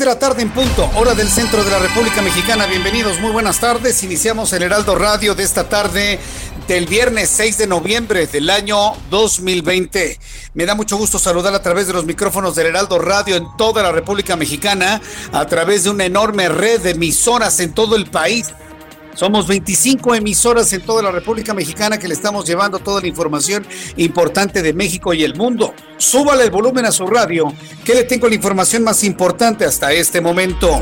De la tarde en punto, hora del centro de la República Mexicana. Bienvenidos, muy buenas tardes. Iniciamos el Heraldo Radio de esta tarde del viernes 6 de noviembre del año 2020. Me da mucho gusto saludar a través de los micrófonos del Heraldo Radio en toda la República Mexicana, a través de una enorme red de emisoras en todo el país somos 25 emisoras en toda la República Mexicana que le estamos llevando toda la información importante de México y el mundo. Súbale el volumen a su radio, que le tengo la información más importante hasta este momento.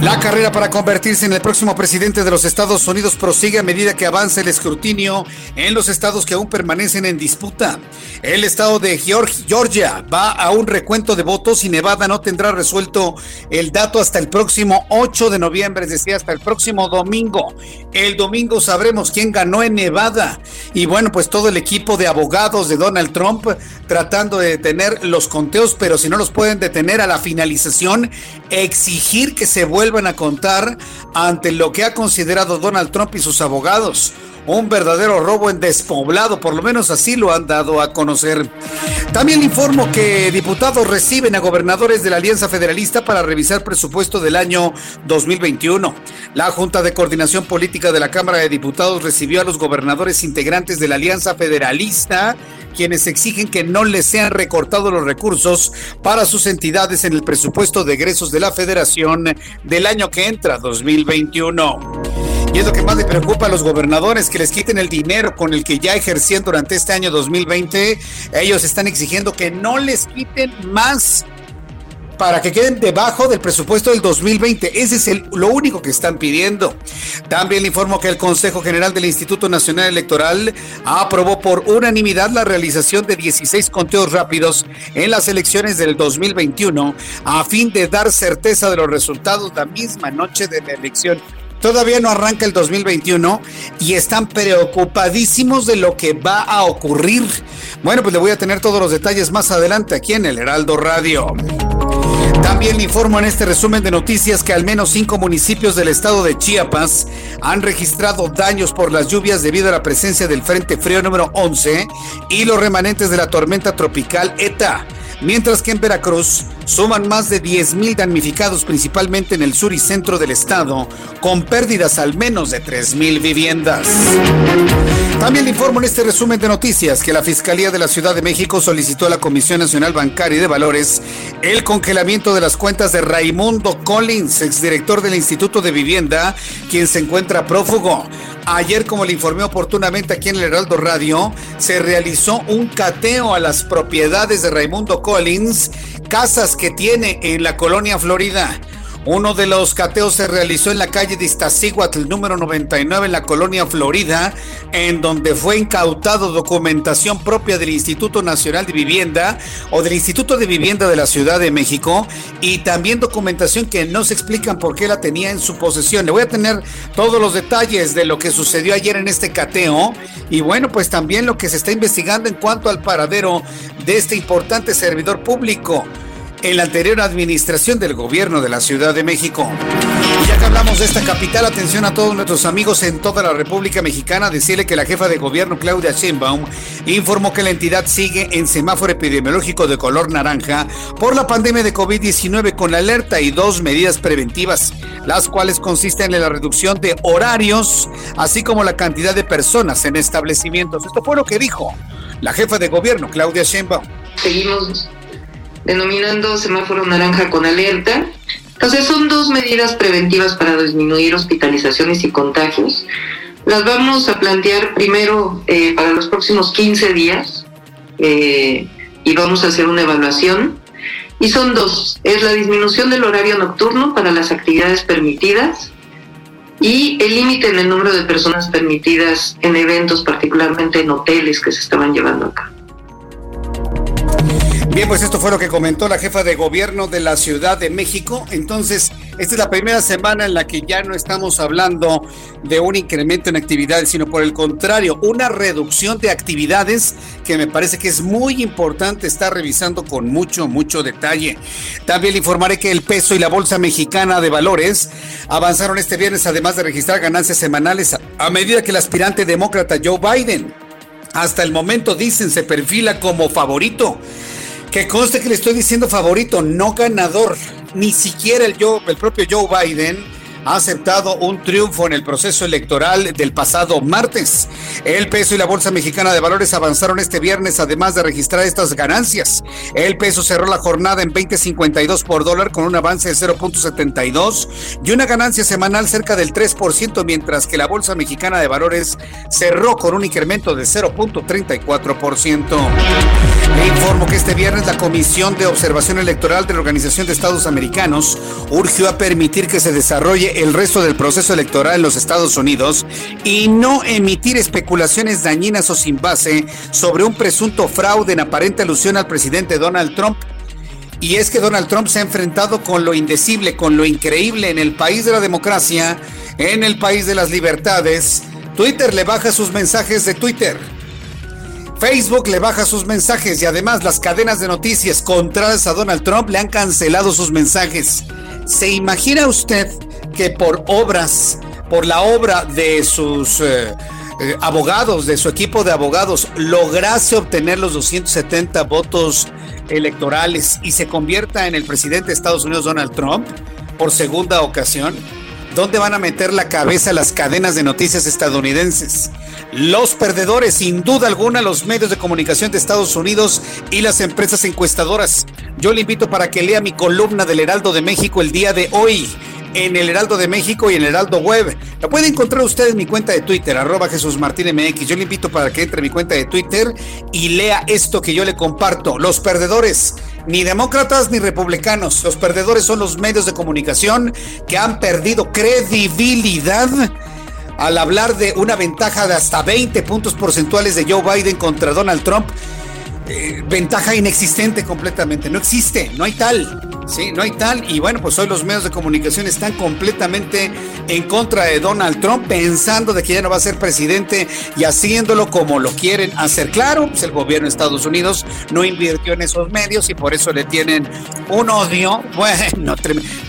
La carrera para convertirse en el próximo presidente de los Estados Unidos prosigue a medida que avanza el escrutinio en los estados que aún permanecen en disputa. El estado de Georgia va a un recuento de votos y Nevada no tendrá resuelto el dato hasta el próximo 8 de noviembre, es decir, hasta el próximo domingo. El domingo sabremos quién ganó en Nevada. Y bueno, pues todo el equipo de abogados de Donald Trump tratando de detener los conteos, pero si no los pueden detener a la finalización, exigir que se vuelva vuelvan a contar ante lo que ha considerado Donald Trump y sus abogados. Un verdadero robo en despoblado, por lo menos así lo han dado a conocer. También informo que diputados reciben a gobernadores de la Alianza Federalista para revisar presupuesto del año 2021. La Junta de Coordinación Política de la Cámara de Diputados recibió a los gobernadores integrantes de la Alianza Federalista quienes exigen que no les sean recortados los recursos para sus entidades en el presupuesto de egresos de la Federación del año que entra, 2021. Y es lo que más le preocupa a los gobernadores, que les quiten el dinero con el que ya ejercían durante este año 2020. Ellos están exigiendo que no les quiten más para que queden debajo del presupuesto del 2020. Ese es el, lo único que están pidiendo. También le informo que el Consejo General del Instituto Nacional Electoral aprobó por unanimidad la realización de 16 conteos rápidos en las elecciones del 2021 a fin de dar certeza de los resultados la misma noche de la elección. Todavía no arranca el 2021 y están preocupadísimos de lo que va a ocurrir. Bueno, pues le voy a tener todos los detalles más adelante aquí en el Heraldo Radio. También le informo en este resumen de noticias que al menos cinco municipios del estado de Chiapas han registrado daños por las lluvias debido a la presencia del Frente Frío número 11 y los remanentes de la tormenta tropical ETA mientras que en Veracruz suman más de 10.000 damnificados principalmente en el sur y centro del estado, con pérdidas al menos de 3.000 viviendas. También le informo en este resumen de noticias que la Fiscalía de la Ciudad de México solicitó a la Comisión Nacional Bancaria y de Valores el congelamiento de las cuentas de Raimundo Collins, exdirector del Instituto de Vivienda, quien se encuentra prófugo. Ayer, como le informé oportunamente aquí en el Heraldo Radio, se realizó un cateo a las propiedades de Raimundo Collins, casas que tiene en la colonia Florida. Uno de los cateos se realizó en la calle de Iztaccíhuatl, número 99, en la colonia Florida, en donde fue incautado documentación propia del Instituto Nacional de Vivienda o del Instituto de Vivienda de la Ciudad de México y también documentación que no se explican por qué la tenía en su posesión. Le voy a tener todos los detalles de lo que sucedió ayer en este cateo y bueno, pues también lo que se está investigando en cuanto al paradero de este importante servidor público. En la anterior administración del gobierno de la Ciudad de México. Ya que hablamos de esta capital, atención a todos nuestros amigos en toda la República Mexicana, decirle que la jefa de gobierno Claudia Sheinbaum informó que la entidad sigue en semáforo epidemiológico de color naranja por la pandemia de COVID-19 con alerta y dos medidas preventivas, las cuales consisten en la reducción de horarios, así como la cantidad de personas en establecimientos. Esto fue lo que dijo la jefa de gobierno Claudia Sheinbaum. Seguimos denominando semáforo naranja con alerta. Entonces son dos medidas preventivas para disminuir hospitalizaciones y contagios. Las vamos a plantear primero eh, para los próximos 15 días eh, y vamos a hacer una evaluación. Y son dos, es la disminución del horario nocturno para las actividades permitidas y el límite en el número de personas permitidas en eventos, particularmente en hoteles que se estaban llevando a cabo. Bien, pues esto fue lo que comentó la jefa de gobierno de la Ciudad de México. Entonces, esta es la primera semana en la que ya no estamos hablando de un incremento en actividades, sino por el contrario, una reducción de actividades que me parece que es muy importante estar revisando con mucho, mucho detalle. También le informaré que el peso y la Bolsa Mexicana de Valores avanzaron este viernes, además de registrar ganancias semanales a medida que el aspirante demócrata Joe Biden hasta el momento dicen se perfila como favorito que conste que le estoy diciendo favorito, no ganador. Ni siquiera el, el propio Joe Biden ha aceptado un triunfo en el proceso electoral del pasado martes. El peso y la Bolsa Mexicana de Valores avanzaron este viernes, además de registrar estas ganancias. El peso cerró la jornada en 20.52 por dólar con un avance de 0.72 y una ganancia semanal cerca del 3%, mientras que la Bolsa Mexicana de Valores cerró con un incremento de 0.34%. Le informo que este viernes la Comisión de Observación Electoral de la Organización de Estados Americanos urgió a permitir que se desarrolle el resto del proceso electoral en los Estados Unidos y no emitir especulaciones dañinas o sin base sobre un presunto fraude en aparente alusión al presidente Donald Trump. Y es que Donald Trump se ha enfrentado con lo indecible, con lo increíble en el país de la democracia, en el país de las libertades. Twitter le baja sus mensajes de Twitter. Facebook le baja sus mensajes y además las cadenas de noticias contrarias a Donald Trump le han cancelado sus mensajes. ¿Se imagina usted que por obras, por la obra de sus eh, eh, abogados, de su equipo de abogados, lograse obtener los 270 votos electorales y se convierta en el presidente de Estados Unidos Donald Trump por segunda ocasión? ¿Dónde van a meter la cabeza las cadenas de noticias estadounidenses? Los perdedores, sin duda alguna, los medios de comunicación de Estados Unidos y las empresas encuestadoras. Yo le invito para que lea mi columna del Heraldo de México el día de hoy en el Heraldo de México y en el Heraldo Web. La puede encontrar usted en mi cuenta de Twitter, arroba Jesús Martín MX. Yo le invito para que entre a mi cuenta de Twitter y lea esto que yo le comparto. Los perdedores, ni demócratas ni republicanos. Los perdedores son los medios de comunicación que han perdido credibilidad al hablar de una ventaja de hasta 20 puntos porcentuales de Joe Biden contra Donald Trump eh, ventaja inexistente completamente. No existe, no hay tal. Sí, no hay tal. Y bueno, pues hoy los medios de comunicación están completamente en contra de Donald Trump, pensando de que ya no va a ser presidente y haciéndolo como lo quieren hacer. Claro, pues el gobierno de Estados Unidos no invirtió en esos medios y por eso le tienen un odio. Bueno,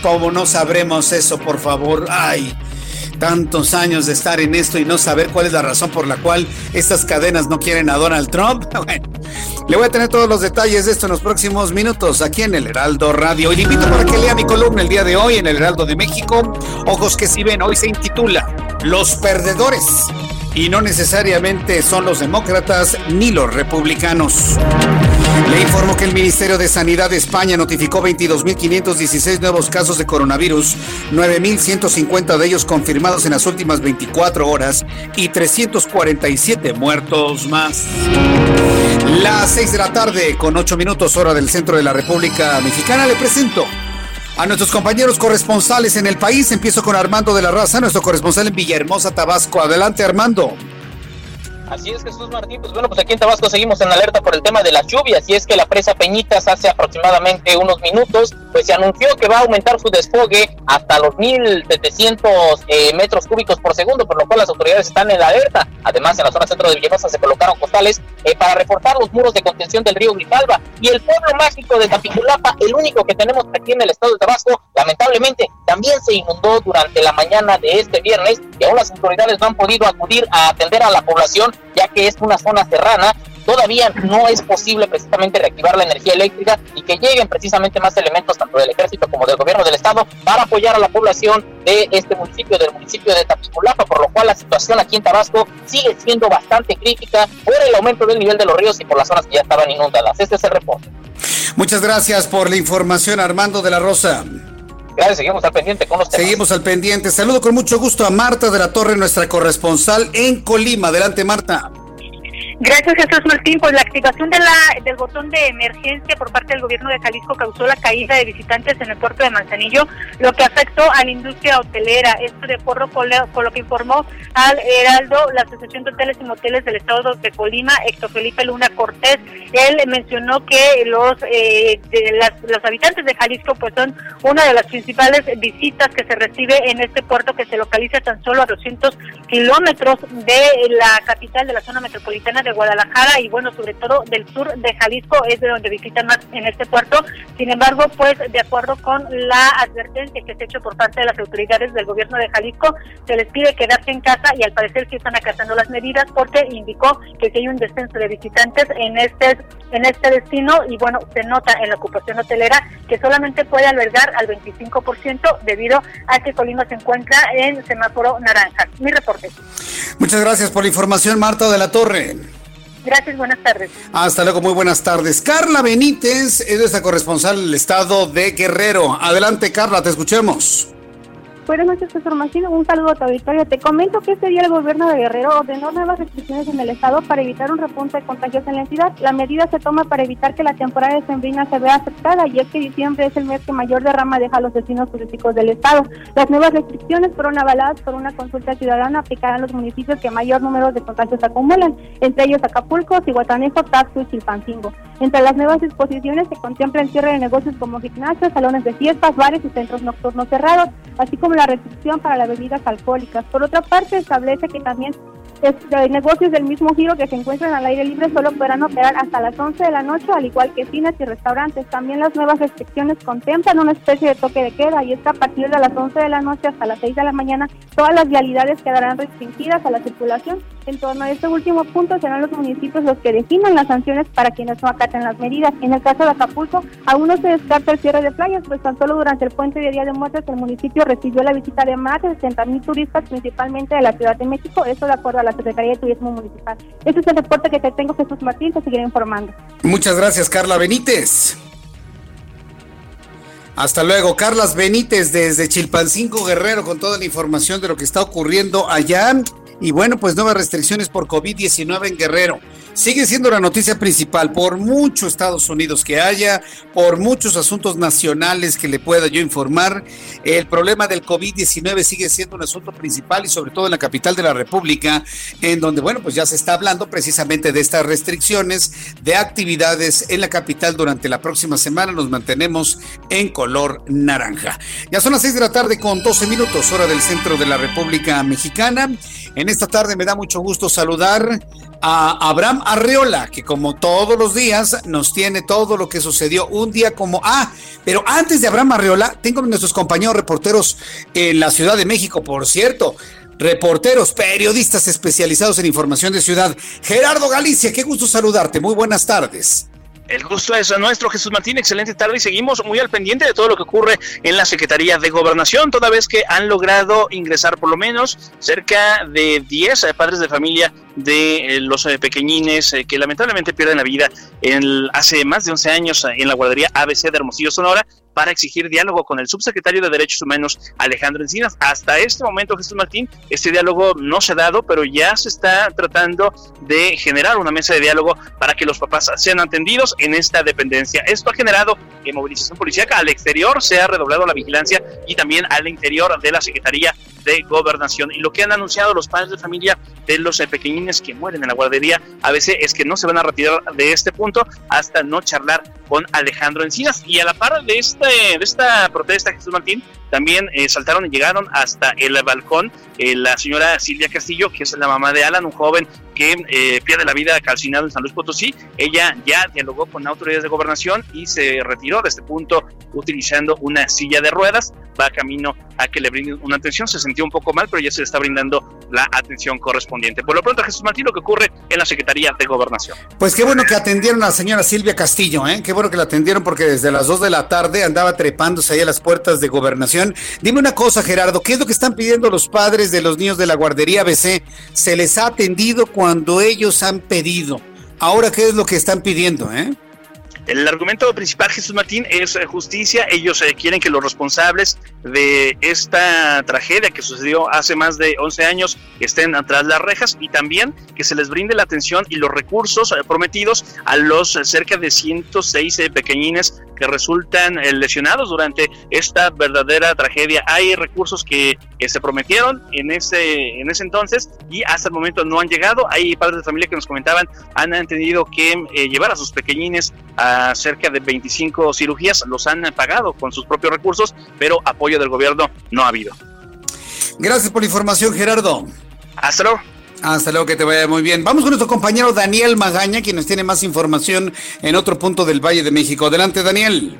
como no sabremos eso, por favor? Ay tantos años de estar en esto y no saber cuál es la razón por la cual estas cadenas no quieren a Donald Trump. Bueno, le voy a tener todos los detalles de esto en los próximos minutos aquí en el Heraldo Radio. Y le invito para que lea mi columna el día de hoy en el Heraldo de México. Ojos que si ven, hoy se intitula Los Perdedores y no necesariamente son los demócratas ni los republicanos. Le informo que el Ministerio de Sanidad de España notificó 22.516 nuevos casos de coronavirus, 9.150 de ellos confirmados en las últimas 24 horas y 347 muertos más. Las 6 de la tarde, con 8 minutos hora del centro de la República Mexicana, le presento a nuestros compañeros corresponsales en el país. Empiezo con Armando de la Raza, nuestro corresponsal en Villahermosa, Tabasco. Adelante, Armando. Así es, Jesús Martín. Pues bueno, pues aquí en Tabasco seguimos en alerta por el tema de las lluvias. Y es que la presa Peñitas hace aproximadamente unos minutos, pues se anunció que va a aumentar su desfogue hasta los 1.700 eh, metros cúbicos por segundo, por lo cual las autoridades están en alerta. Además, en la zona centro de Villahermosa se colocaron costales eh, para reforzar los muros de contención del río Grijalva. Y el pueblo mágico de Tapiculapa, el único que tenemos aquí en el estado de Tabasco, lamentablemente también se inundó durante la mañana de este viernes y aún las autoridades no han podido acudir a atender a la población ya que es una zona serrana, todavía no es posible precisamente reactivar la energía eléctrica y que lleguen precisamente más elementos tanto del ejército como del gobierno del estado para apoyar a la población de este municipio, del municipio de Tapiculapa, por lo cual la situación aquí en Tabasco sigue siendo bastante crítica por el aumento del nivel de los ríos y por las zonas que ya estaban inundadas. Este es el reporte. Muchas gracias por la información, Armando de la Rosa. Gracias, seguimos al pendiente. Seguimos al pendiente. Saludo con mucho gusto a Marta de la Torre, nuestra corresponsal en Colima. Adelante, Marta. Gracias, Jesús Martín. Pues la activación de la, del botón de emergencia por parte del gobierno de Jalisco causó la caída de visitantes en el puerto de Manzanillo, lo que afectó a la industria hotelera. Esto de acuerdo con, lo que informó al Heraldo, la Asociación de Hoteles y Moteles del Estado de Colima, Héctor Felipe Luna Cortés. Él mencionó que los, eh, las, los habitantes de Jalisco pues son una de las principales visitas que se recibe en este puerto que se localiza tan solo a 200 kilómetros de la capital de la zona metropolitana de Guadalajara y bueno, sobre todo del sur de Jalisco es de donde visitan más en este puerto. Sin embargo, pues de acuerdo con la advertencia que se ha hecho por parte de las autoridades del gobierno de Jalisco, se les pide quedarse en casa y al parecer sí están acatando las medidas porque indicó que hay un descenso de visitantes en este en este destino y bueno, se nota en la ocupación hotelera que solamente puede albergar al 25% debido a que Colima se encuentra en semáforo naranja. Mi reporte. Muchas gracias por la información, Marta de la Torre. Gracias, buenas tardes. Hasta luego, muy buenas tardes. Carla Benítez es nuestra corresponsal del estado de Guerrero. Adelante, Carla, te escuchemos. Buenas noches, profesor Martín. Un saludo a tu auditorio. Te comento que este día el gobierno de Guerrero ordenó nuevas restricciones en el estado para evitar un repunte de contagios en la entidad. La medida se toma para evitar que la temporada de sembrina se vea afectada y es que diciembre es el mes que mayor derrama deja a los vecinos turísticos del estado. Las nuevas restricciones fueron avaladas por una consulta ciudadana aplicada en los municipios que mayor número de contagios acumulan, entre ellos Acapulco, Cihuatanejo, Taxco y Chilpancingo. Entre las nuevas disposiciones se contempla el cierre de negocios como gimnasios, salones de fiestas, bares y centros nocturnos cerrados, así como la restricción para las bebidas alcohólicas. Por otra parte, establece que también este, negocios del mismo giro que se encuentran al aire libre solo podrán operar hasta las 11 de la noche, al igual que cines y restaurantes. También las nuevas restricciones contemplan una especie de toque de queda y es que a partir de las 11 de la noche hasta las 6 de la mañana todas las vialidades quedarán restringidas a la circulación. En torno a este último punto serán los municipios los que definan las sanciones para quienes no acaten las medidas. En el caso de Acapulco, aún no se descarta el cierre de playas, pues tan solo durante el puente de Día de Muertes el municipio recibió la visita de más de 60 mil turistas, principalmente de la Ciudad de México, eso de acuerdo a la Secretaría de Turismo Municipal. Este es el reporte que te tengo, Jesús Martín, te seguiré informando. Muchas gracias, Carla Benítez. Hasta luego, Carlas Benítez desde Chilpancingo Guerrero con toda la información de lo que está ocurriendo allá. Y bueno, pues nuevas restricciones por COVID-19 en Guerrero. Sigue siendo la noticia principal, por mucho Estados Unidos que haya, por muchos asuntos nacionales que le pueda yo informar, el problema del COVID-19 sigue siendo un asunto principal y sobre todo en la capital de la República, en donde, bueno, pues ya se está hablando precisamente de estas restricciones de actividades en la capital durante la próxima semana. Nos mantenemos en color naranja. Ya son las seis de la tarde con 12 minutos, hora del centro de la República Mexicana. En esta tarde me da mucho gusto saludar a Abraham Arreola, que como todos los días nos tiene todo lo que sucedió un día como... Ah, pero antes de Abraham Arreola, tengo nuestros compañeros reporteros en la Ciudad de México, por cierto. Reporteros, periodistas especializados en información de ciudad. Gerardo Galicia, qué gusto saludarte. Muy buenas tardes. El gusto es nuestro, Jesús Martín. Excelente tarde y seguimos muy al pendiente de todo lo que ocurre en la Secretaría de Gobernación, toda vez que han logrado ingresar por lo menos cerca de 10 eh, padres de familia de eh, los eh, pequeñines que lamentablemente pierden la vida en hace más de 11 años en la guardería ABC de Hermosillo, Sonora, para exigir diálogo con el subsecretario de Derechos Humanos, Alejandro Encinas. Hasta este momento, Jesús Martín, este diálogo no se ha dado, pero ya se está tratando de generar una mesa de diálogo para que los papás sean atendidos en esta dependencia. Esto ha generado que movilización policíaca al exterior se ha redoblado la vigilancia y también al interior de la Secretaría de Gobernación. Y lo que han anunciado los padres de familia de los eh, pequeñines que mueren en la guardería a veces es que no se van a retirar de este punto hasta no charlar con Alejandro Encinas. Y a la par de, este, de esta protesta, Jesús Martín, también eh, saltaron y llegaron hasta el balcón eh, la señora Silvia Castillo, que es la mamá de Alan, un joven que eh, pierde la vida calcinado en San Luis Potosí. Ella ya dialogó con autoridades de gobernación y se retiró de este punto utilizando una silla de ruedas. Va camino a que le brinden una atención. Se sintió un poco mal, pero ya se le está brindando la atención correspondiente. Por lo pronto, Jesús Martín, lo que ocurre en la Secretaría de Gobernación. Pues qué bueno que atendieron a la señora Silvia Castillo, ¿eh? Qué bueno que la atendieron porque desde las 2 de la tarde andaba trepándose ahí a las puertas de gobernación. Dime una cosa, Gerardo, ¿qué es lo que están pidiendo los padres de los niños de la guardería BC? ¿Se les ha atendido cuando ellos han pedido? Ahora, ¿qué es lo que están pidiendo, eh? El argumento principal, Jesús Martín, es eh, justicia. Ellos eh, quieren que los responsables de esta tragedia que sucedió hace más de 11 años estén atrás las rejas y también que se les brinde la atención y los recursos eh, prometidos a los cerca de 106 pequeñines que resultan lesionados durante esta verdadera tragedia. Hay recursos que, se prometieron en ese, en ese entonces y hasta el momento no han llegado. Hay padres de familia que nos comentaban, han entendido que llevar a sus pequeñines a cerca de 25 cirugías, los han pagado con sus propios recursos, pero apoyo del gobierno no ha habido. Gracias por la información, Gerardo. Hasta luego. Hasta luego, que te vaya muy bien. Vamos con nuestro compañero Daniel Magaña, quien nos tiene más información en otro punto del Valle de México. Adelante, Daniel.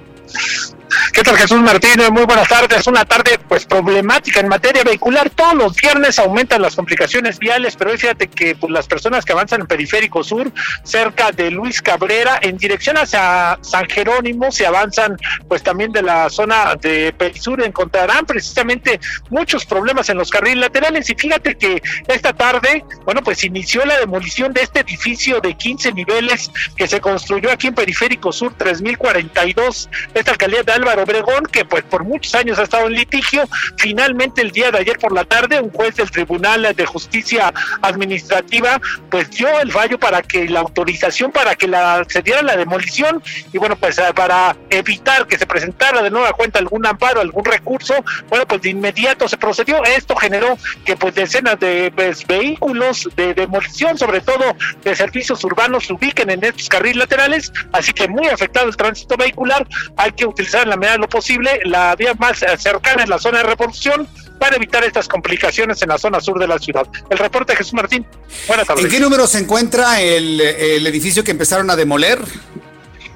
¿Qué Jesús Martínez? Muy buenas tardes. Una tarde pues problemática en materia vehicular. Todos los viernes aumentan las complicaciones viales, pero fíjate que pues, las personas que avanzan en Periférico Sur, cerca de Luis Cabrera, en dirección hacia San Jerónimo, se avanzan pues también de la zona de Perisur, encontrarán precisamente muchos problemas en los carriles laterales. Y fíjate que esta tarde, bueno, pues inició la demolición de este edificio de 15 niveles que se construyó aquí en Periférico Sur 3042, esta alcaldía de Álvaro Obregón, que pues por muchos años ha estado en litigio. Finalmente el día de ayer por la tarde, un juez del Tribunal de Justicia Administrativa pues dio el fallo para que la autorización para que la, se diera la demolición y bueno pues eh, para evitar que se presentara de nueva cuenta algún amparo, algún recurso, bueno pues de inmediato se procedió. Esto generó que pues decenas de pues, vehículos de demolición, sobre todo de servicios urbanos, se ubiquen en estos carriles laterales, así que muy afectado el tránsito vehicular, hay que utilizar en la medida lo posible la vía más cercana en la zona de reproducción para evitar estas complicaciones en la zona sur de la ciudad. El reporte de Jesús Martín. Buenas tardes. ¿En qué número se encuentra el, el edificio que empezaron a demoler?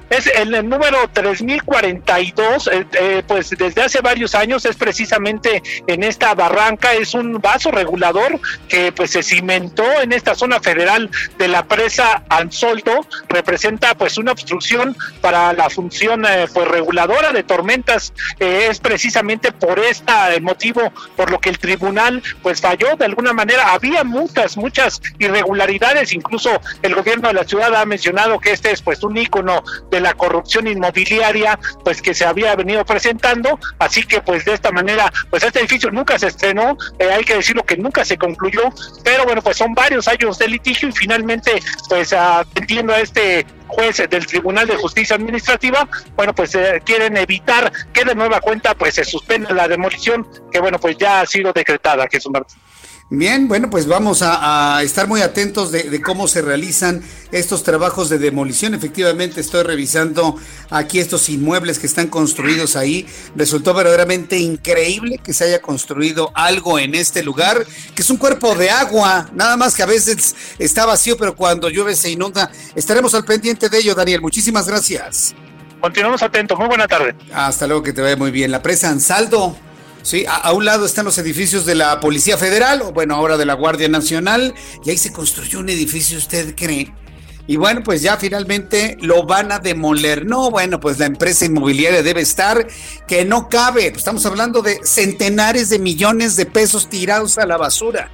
Es el, número 3042, eh, eh, pues desde hace varios años es precisamente en esta barranca, es un vaso regulador que pues se cimentó en esta zona federal de la presa Ansolto, representa pues una obstrucción para la función eh, pues reguladora de tormentas, es precisamente por este motivo por lo que el tribunal pues falló de alguna manera, había muchas, muchas irregularidades, incluso el gobierno de la ciudad ha mencionado que este es pues un ícono de la corrupción inmobiliaria pues que se había venido presentando, así que pues de esta manera pues este edificio nunca se estrenó, eh, hay que decirlo que nunca se concluyó, pero bueno pues son varios años de litigio y finalmente pues entiendo a este juez del Tribunal de Justicia Administrativa, bueno, pues eh, quieren evitar que de nueva cuenta pues se suspenda la demolición que bueno, pues ya ha sido decretada, Jesús Martín. Bien, bueno, pues vamos a, estar muy atentos de, cómo se realizan estos trabajos de demolición. Efectivamente, estoy revisando aquí estos inmuebles que están construidos ahí. Resultó verdaderamente increíble que se haya construido algo en este lugar, que es un cuerpo de agua, nada más que a veces está vacío, pero cuando llueve se inunda. Estaremos al pendiente de ello, Daniel. Muchísimas gracias. Continuamos atentos. Muy buena tarde. Hasta luego, que te vaya muy bien. La presa Ansaldo Sí, a, un lado están los edificios de la Policía Federal, o bueno, ahora de la Guardia Nacional, y ahí se construyó un edificio, ¿usted cree? Y bueno, pues ya finalmente lo van a demoler. No, bueno, pues la empresa inmobiliaria debe estar que no cabe. Estamos hablando de centenares de millones de pesos tirados a la basura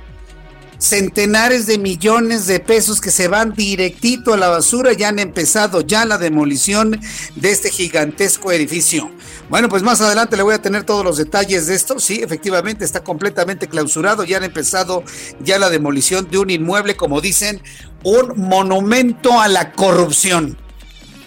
centenares de millones de pesos que se van directito a la basura. Ya han empezado ya la demolición de este gigantesco edificio. Bueno, pues más adelante le voy a tener todos los detalles de esto. Sí, efectivamente está completamente clausurado. Ya han empezado ya la demolición de un inmueble, como dicen, un monumento a la corrupción.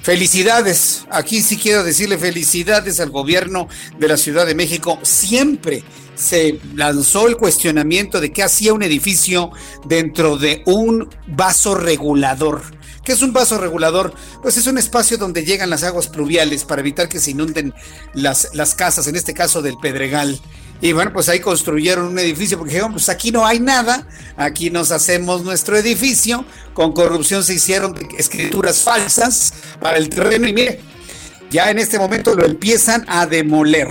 Felicidades. Aquí sí quiero decirle felicidades al gobierno de la Ciudad de México. Siempre se lanzó el cuestionamiento de qué hacía un edificio dentro de un vaso regulador. ¿Qué es un vaso regulador? Pues es un espacio donde llegan las aguas pluviales para evitar que se inunden las, las casas, en este caso del Pedregal. Y bueno, pues ahí construyeron un edificio porque dijeron, pues aquí no hay nada, aquí nos hacemos nuestro edificio, con corrupción se hicieron escrituras falsas para el terreno y mire, ya en este momento lo empiezan a demoler.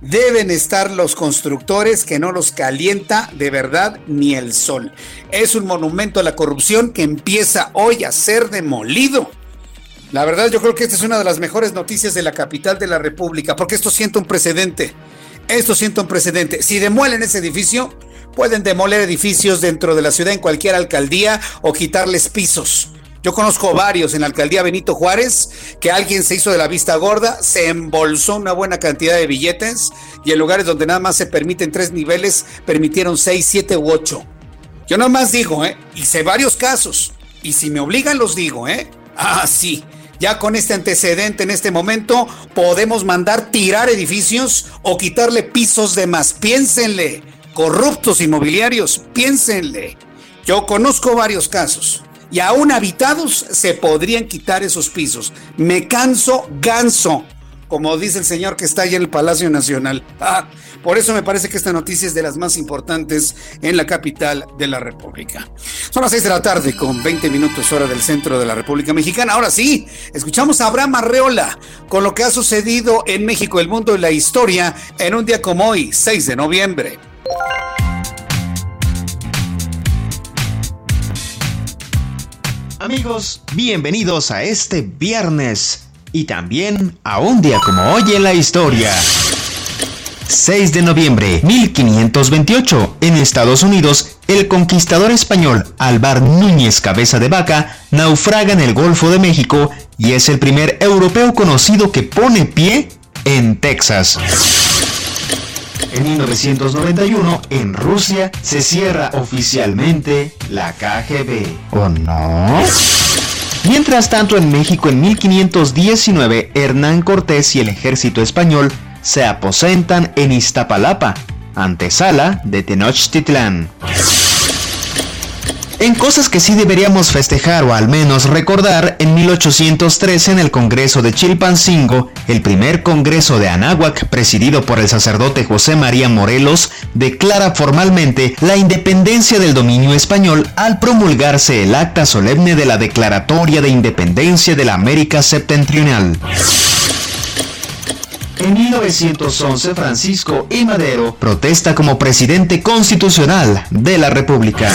Deben estar los constructores que no los calienta de verdad ni el sol. Es un monumento a la corrupción que empieza hoy a ser demolido. La verdad yo creo que esta es una de las mejores noticias de la capital de la República, porque esto siente un precedente. Esto siente un precedente. Si demuelen ese edificio, pueden demoler edificios dentro de la ciudad en cualquier alcaldía o quitarles pisos. Yo conozco varios en la alcaldía Benito Juárez que alguien se hizo de la vista gorda, se embolsó una buena cantidad de billetes y en lugares donde nada más se permiten tres niveles, permitieron seis, siete u ocho. Yo nada más digo, ¿eh? Hice varios casos y si me obligan los digo, ¿eh? Ah, sí. Ya con este antecedente en este momento podemos mandar tirar edificios o quitarle pisos de más. Piénsenle, corruptos inmobiliarios, piénsenle. Yo conozco varios casos y aún habitados se podrían quitar esos pisos. Me canso ganso, como dice el señor que está ahí en el Palacio Nacional. Ah, por eso me parece que esta noticia es de las más importantes en la capital de la República. Son las 6 de la tarde con 20 minutos hora del centro de la República Mexicana. Ahora sí, escuchamos a Abraham Arreola con lo que ha sucedido en México, el mundo y la historia en un día como hoy, 6 de noviembre. Amigos, bienvenidos a este viernes y también a un día como hoy en la historia. 6 de noviembre 1528, en Estados Unidos, el conquistador español Alvar Núñez Cabeza de Vaca naufraga en el Golfo de México y es el primer europeo conocido que pone pie en Texas. En 1991, en Rusia, se cierra oficialmente la KGB. ¿O no? Mientras tanto, en México, en 1519, Hernán Cortés y el ejército español se aposentan en Iztapalapa, antesala de Tenochtitlán. En cosas que sí deberíamos festejar o al menos recordar, en 1813 en el Congreso de Chilpancingo, el primer Congreso de Anáhuac, presidido por el sacerdote José María Morelos, declara formalmente la independencia del dominio español al promulgarse el acta solemne de la Declaratoria de Independencia de la América Septentrional. En 1911, Francisco I. Madero protesta como presidente constitucional de la República.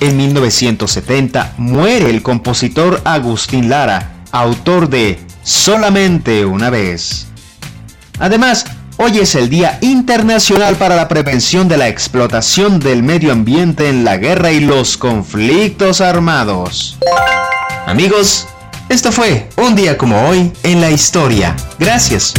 En 1970 muere el compositor Agustín Lara, autor de Solamente una vez. Además, hoy es el Día Internacional para la Prevención de la Explotación del Medio Ambiente en la Guerra y los Conflictos Armados. Amigos, esto fue un día como hoy en la historia. Gracias.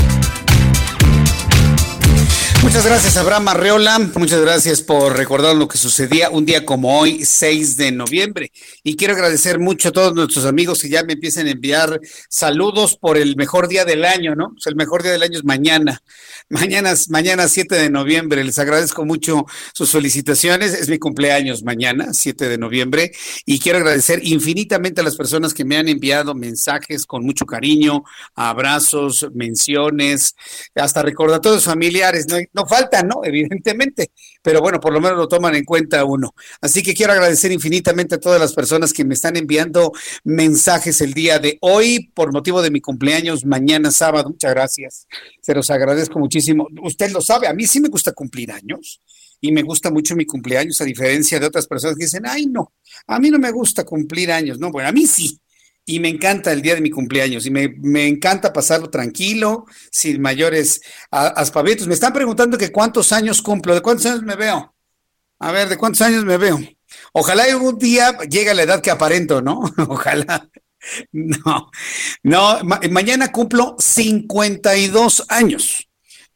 Muchas gracias, Abraham Arreola. Muchas gracias por recordar lo que sucedía un día como hoy, 6 de noviembre. Y quiero agradecer mucho a todos nuestros amigos que ya me empiezan a enviar saludos por el mejor día del año, ¿no? El mejor día del año es mañana. Mañana, mañana 7 de noviembre. Les agradezco mucho sus felicitaciones. Es mi cumpleaños mañana, 7 de noviembre. Y quiero agradecer infinitamente a las personas que me han enviado mensajes con mucho cariño, abrazos, menciones, hasta recordatorios familiares. No, no faltan, ¿no? Evidentemente. Pero bueno, por lo menos lo toman en cuenta uno. Así que quiero agradecer infinitamente a todas las personas que me están enviando mensajes el día de hoy por motivo de mi cumpleaños mañana sábado. Muchas gracias. Se los agradezco muchísimo Usted lo sabe, a mí sí me gusta cumplir años y me gusta mucho mi cumpleaños, a diferencia de otras personas que dicen, ay, no, a mí no me gusta cumplir años. No, bueno, a mí sí. Y me encanta el día de mi cumpleaños y me, encanta pasarlo tranquilo, sin mayores aspavientos. Me están preguntando que cuántos años cumplo, de cuántos años me veo. A ver, ¿de cuántos años me veo? Ojalá algún día llegue a la edad que aparento, ¿no? Ojalá. No, no, mañana cumplo 52 años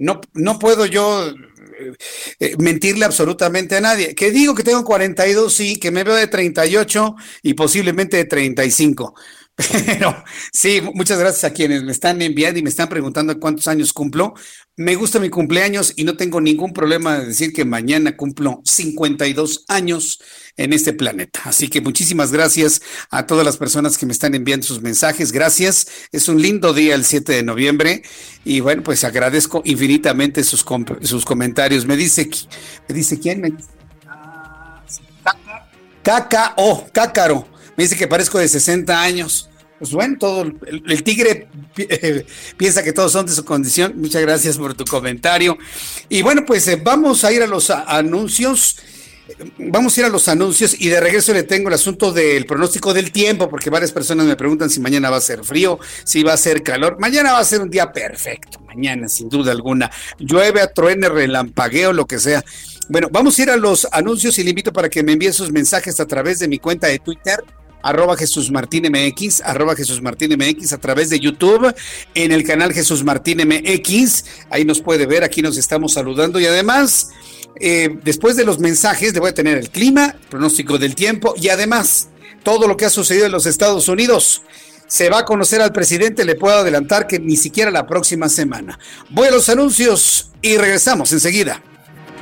no, no puedo yo eh, eh, mentirle absolutamente a nadie. Que digo que tengo 42, sí, que me veo de 38 y posiblemente de 35. Pero sí, muchas gracias a quienes me están enviando y me están preguntando cuántos años cumplo. Me gusta mi cumpleaños y no tengo ningún problema de decir que mañana cumplo 52 años en este planeta. Así que muchísimas gracias a todas las personas que me están enviando sus mensajes. Gracias. Es un lindo día el 7 de noviembre y bueno, pues agradezco infinitamente sus, sus comentarios. Me dice, me dice quién? Me Caca, oh, cácaro. Me dice que parezco de 60 años. Pues bueno, todo el, tigre eh, piensa que todos son de su condición. Muchas gracias por tu comentario. Y bueno, pues eh, vamos a ir a los anuncios. Vamos a ir a los anuncios y de regreso le tengo el asunto del pronóstico del tiempo, porque varias personas me preguntan si mañana va a ser frío, si va a ser calor. Mañana va a ser un día perfecto, mañana sin duda alguna. Llueve, truene, relampagueo, lo que sea. Bueno, vamos a ir a los anuncios y le invito para que me envíe sus mensajes a través de mi cuenta de Twitter, arroba Jesús Martín MX, arroba Jesús Martín MX, a través de YouTube, en el canal Jesús Martín MX. Ahí nos puede ver, aquí nos estamos saludando y además, eh, después de los mensajes, le voy a tener el clima, pronóstico del tiempo y además todo lo que ha sucedido en los Estados Unidos. Se va a conocer al presidente, le puedo adelantar que ni siquiera la próxima semana. Voy a los anuncios y regresamos enseguida.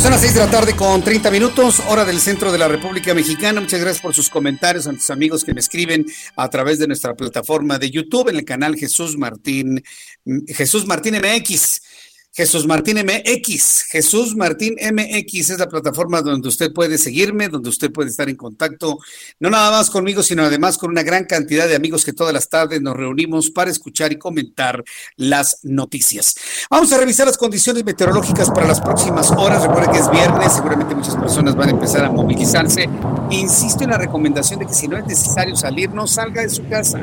Son las 6 de la tarde con 30 minutos, hora del centro de la República Mexicana. Muchas gracias por sus comentarios a nuestros amigos que me escriben a través de nuestra plataforma de YouTube en el canal Jesús Martín, Jesús Martín MX. Jesús Martín MX. Jesús Martín MX es la plataforma donde usted puede seguirme, donde usted puede estar en contacto, no nada más conmigo, sino además con una gran cantidad de amigos que todas las tardes nos reunimos para escuchar y comentar las noticias. Vamos a revisar las condiciones meteorológicas para las próximas horas. Recuerden que es viernes, seguramente muchas personas van a empezar a movilizarse. Insisto en la recomendación de que si no es necesario salir, no salga de su casa.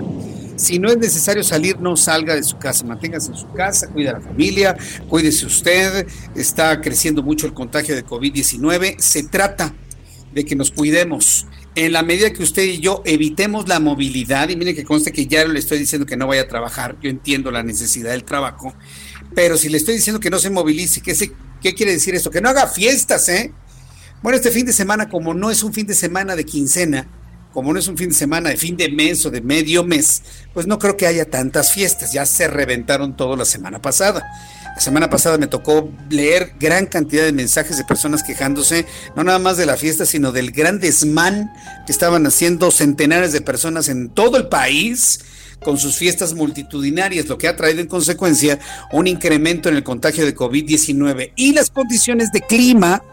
Si no es necesario salir, no salga de su casa, manténgase en su casa, cuida a la familia, cuídese usted. Está creciendo mucho el contagio de COVID-19. Se trata de que nos cuidemos. En la medida que usted y yo evitemos la movilidad, y mire que conste que ya le estoy diciendo que no vaya a trabajar, yo entiendo la necesidad del trabajo, pero si le estoy diciendo que no se movilice, ¿qué, qué quiere decir esto? Que no haga fiestas, ¿eh? Bueno, este fin de semana, como no es un fin de semana de quincena, como no es un fin de semana de fin de mes o de medio mes, pues no creo que haya tantas fiestas. Ya se reventaron todo la semana pasada. La semana pasada me tocó leer gran cantidad de mensajes de personas quejándose, no nada más de la fiesta, sino del gran desmán que estaban haciendo centenares de personas en todo el país con sus fiestas multitudinarias, lo que ha traído en consecuencia un incremento en el contagio de COVID-19 y las condiciones de clima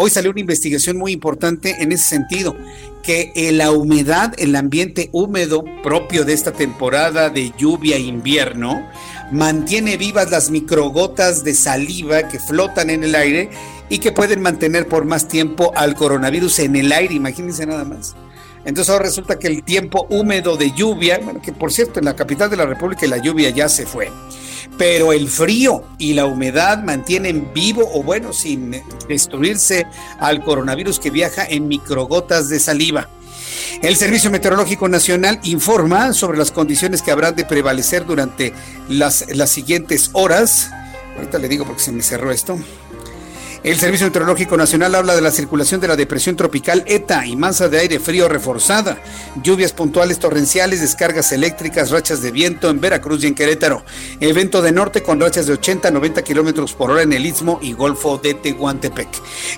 Hoy salió una investigación muy importante en ese sentido, que la humedad, el ambiente húmedo propio de esta temporada de lluvia e invierno, mantiene vivas las microgotas de saliva que flotan en el aire y que pueden mantener por más tiempo al coronavirus en el aire, imagínense nada más. Entonces ahora resulta que el tiempo húmedo de lluvia, bueno, que por cierto en la capital de la República la lluvia ya se fue, pero el frío y la humedad mantienen vivo o bueno, sin destruirse al coronavirus que viaja en microgotas de saliva. El Servicio Meteorológico Nacional informa sobre las condiciones que habrán de prevalecer durante las, las siguientes horas. Ahorita le digo porque se me cerró esto. El Servicio Meteorológico Nacional habla de la circulación de la depresión tropical ETA y masa de aire frío reforzada, lluvias puntuales torrenciales, descargas eléctricas, rachas de viento en Veracruz y en Querétaro. Evento de norte con rachas de 80 a 90 kilómetros por hora en el Istmo y Golfo de Tehuantepec.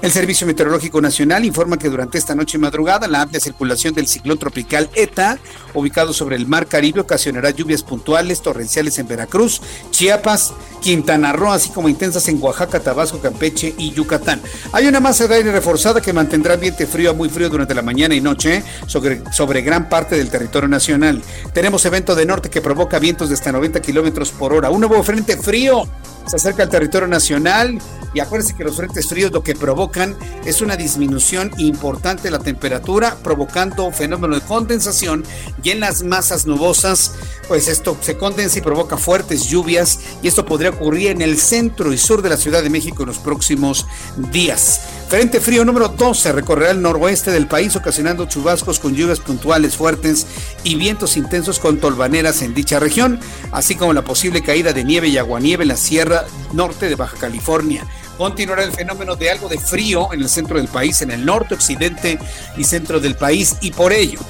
El Servicio Meteorológico Nacional informa que durante esta noche y madrugada la amplia circulación del ciclón tropical ETA, ubicado sobre el Mar Caribe, ocasionará lluvias puntuales torrenciales en Veracruz, Chiapas, Quintana Roo, así como intensas en Oaxaca, Tabasco, Campeche y Yucatán. Hay una masa de aire reforzada que mantendrá ambiente frío a muy frío durante la mañana y noche sobre, sobre gran parte del territorio nacional. Tenemos evento de norte que provoca vientos de hasta 90 kilómetros por hora. Un nuevo frente frío se acerca al territorio nacional y acuérdense que los frentes fríos lo que provocan es una disminución importante de la temperatura, provocando fenómeno de condensación y en las masas nubosas pues esto se condensa y provoca fuertes lluvias y esto podría ocurrir en el centro y sur de la Ciudad de México en los próximos días. Frente frío número 12 recorrerá el noroeste del país ocasionando chubascos con lluvias puntuales fuertes y vientos intensos con tolvaneras en dicha región, así como la posible caída de nieve y aguanieve en la sierra norte de Baja California. Continuará el fenómeno de algo de frío en el centro del país, en el norte, occidente y centro del país y por ello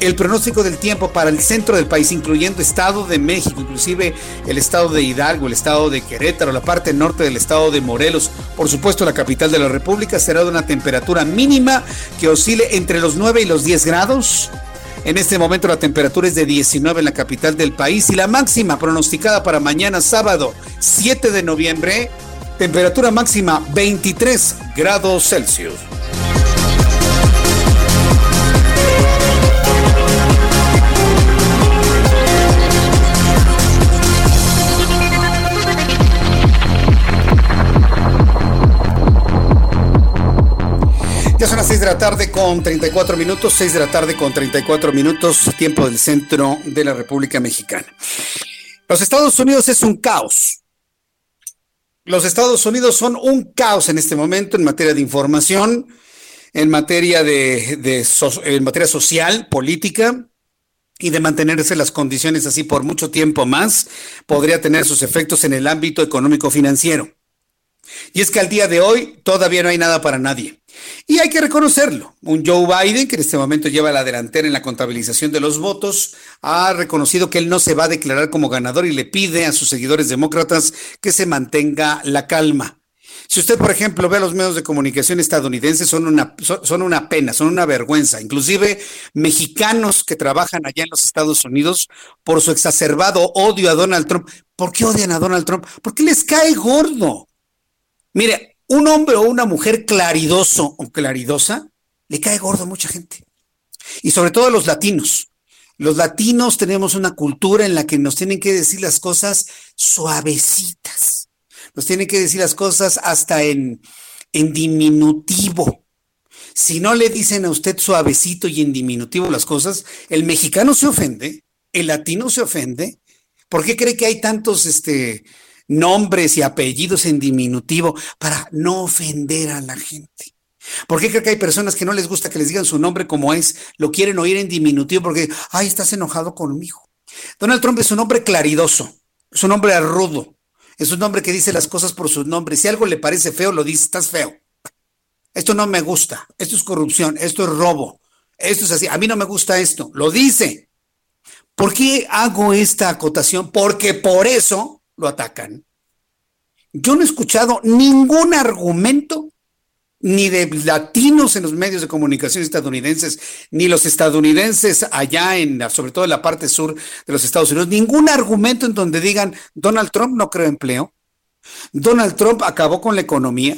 el pronóstico del tiempo para el centro del país, incluyendo Estado de México, inclusive el estado de Hidalgo, el estado de Querétaro, la parte norte del estado de Morelos, por supuesto la capital de la República, será de una temperatura mínima que oscile entre los 9 y los 10 grados. En este momento la temperatura es de 19 en la capital del país y la máxima pronosticada para mañana sábado 7 de noviembre, temperatura máxima 23 grados Celsius. Son las 6 de la tarde con 34 minutos, 6 de la tarde con 34 minutos, tiempo del centro de la República Mexicana. Los Estados Unidos es un caos. Los Estados Unidos son un caos en este momento en materia de información, en materia de, de en materia social, política, y de mantenerse las condiciones así por mucho tiempo más, podría tener sus efectos en el ámbito económico financiero. Y es que al día de hoy todavía no hay nada para nadie. Y hay que reconocerlo. Un Joe Biden, que en este momento lleva la delantera en la contabilización de los votos, ha reconocido que él no se va a declarar como ganador y le pide a sus seguidores demócratas que se mantenga la calma. Si usted, por ejemplo, ve a los medios de comunicación estadounidenses, son una, son, una pena, son una vergüenza. Inclusive mexicanos que trabajan allá en los Estados Unidos por su exacerbado odio a Donald Trump. ¿Por qué odian a Donald Trump? Porque les cae gordo. Mire, un hombre o una mujer claridoso o claridosa le cae gordo a mucha gente. Y sobre todo a los latinos. Los latinos tenemos una cultura en la que nos tienen que decir las cosas suavecitas. Nos tienen que decir las cosas hasta en, en diminutivo. Si no le dicen a usted suavecito y en diminutivo las cosas, el mexicano se ofende, el latino se ofende. ¿Por qué cree que hay tantos este, nombres y apellidos en diminutivo para no ofender a la gente. ¿Por qué creo que hay personas que no les gusta que les digan su nombre como es? Lo quieren oír en diminutivo porque, ay, estás enojado conmigo. Donald Trump es un hombre claridoso, es un hombre rudo, es un hombre que dice las cosas por su nombre. Si algo le parece feo, lo dice, estás feo. Esto no me gusta, esto es corrupción, esto es robo, esto es así, a mí no me gusta esto, lo dice. ¿Por qué hago esta acotación? Porque por eso lo atacan. Yo no he escuchado ningún argumento ni de latinos en los medios de comunicación estadounidenses, ni los estadounidenses allá en, sobre todo en la parte sur de los Estados Unidos, ningún argumento en donde digan Donald Trump no creó empleo, Donald Trump acabó con la economía,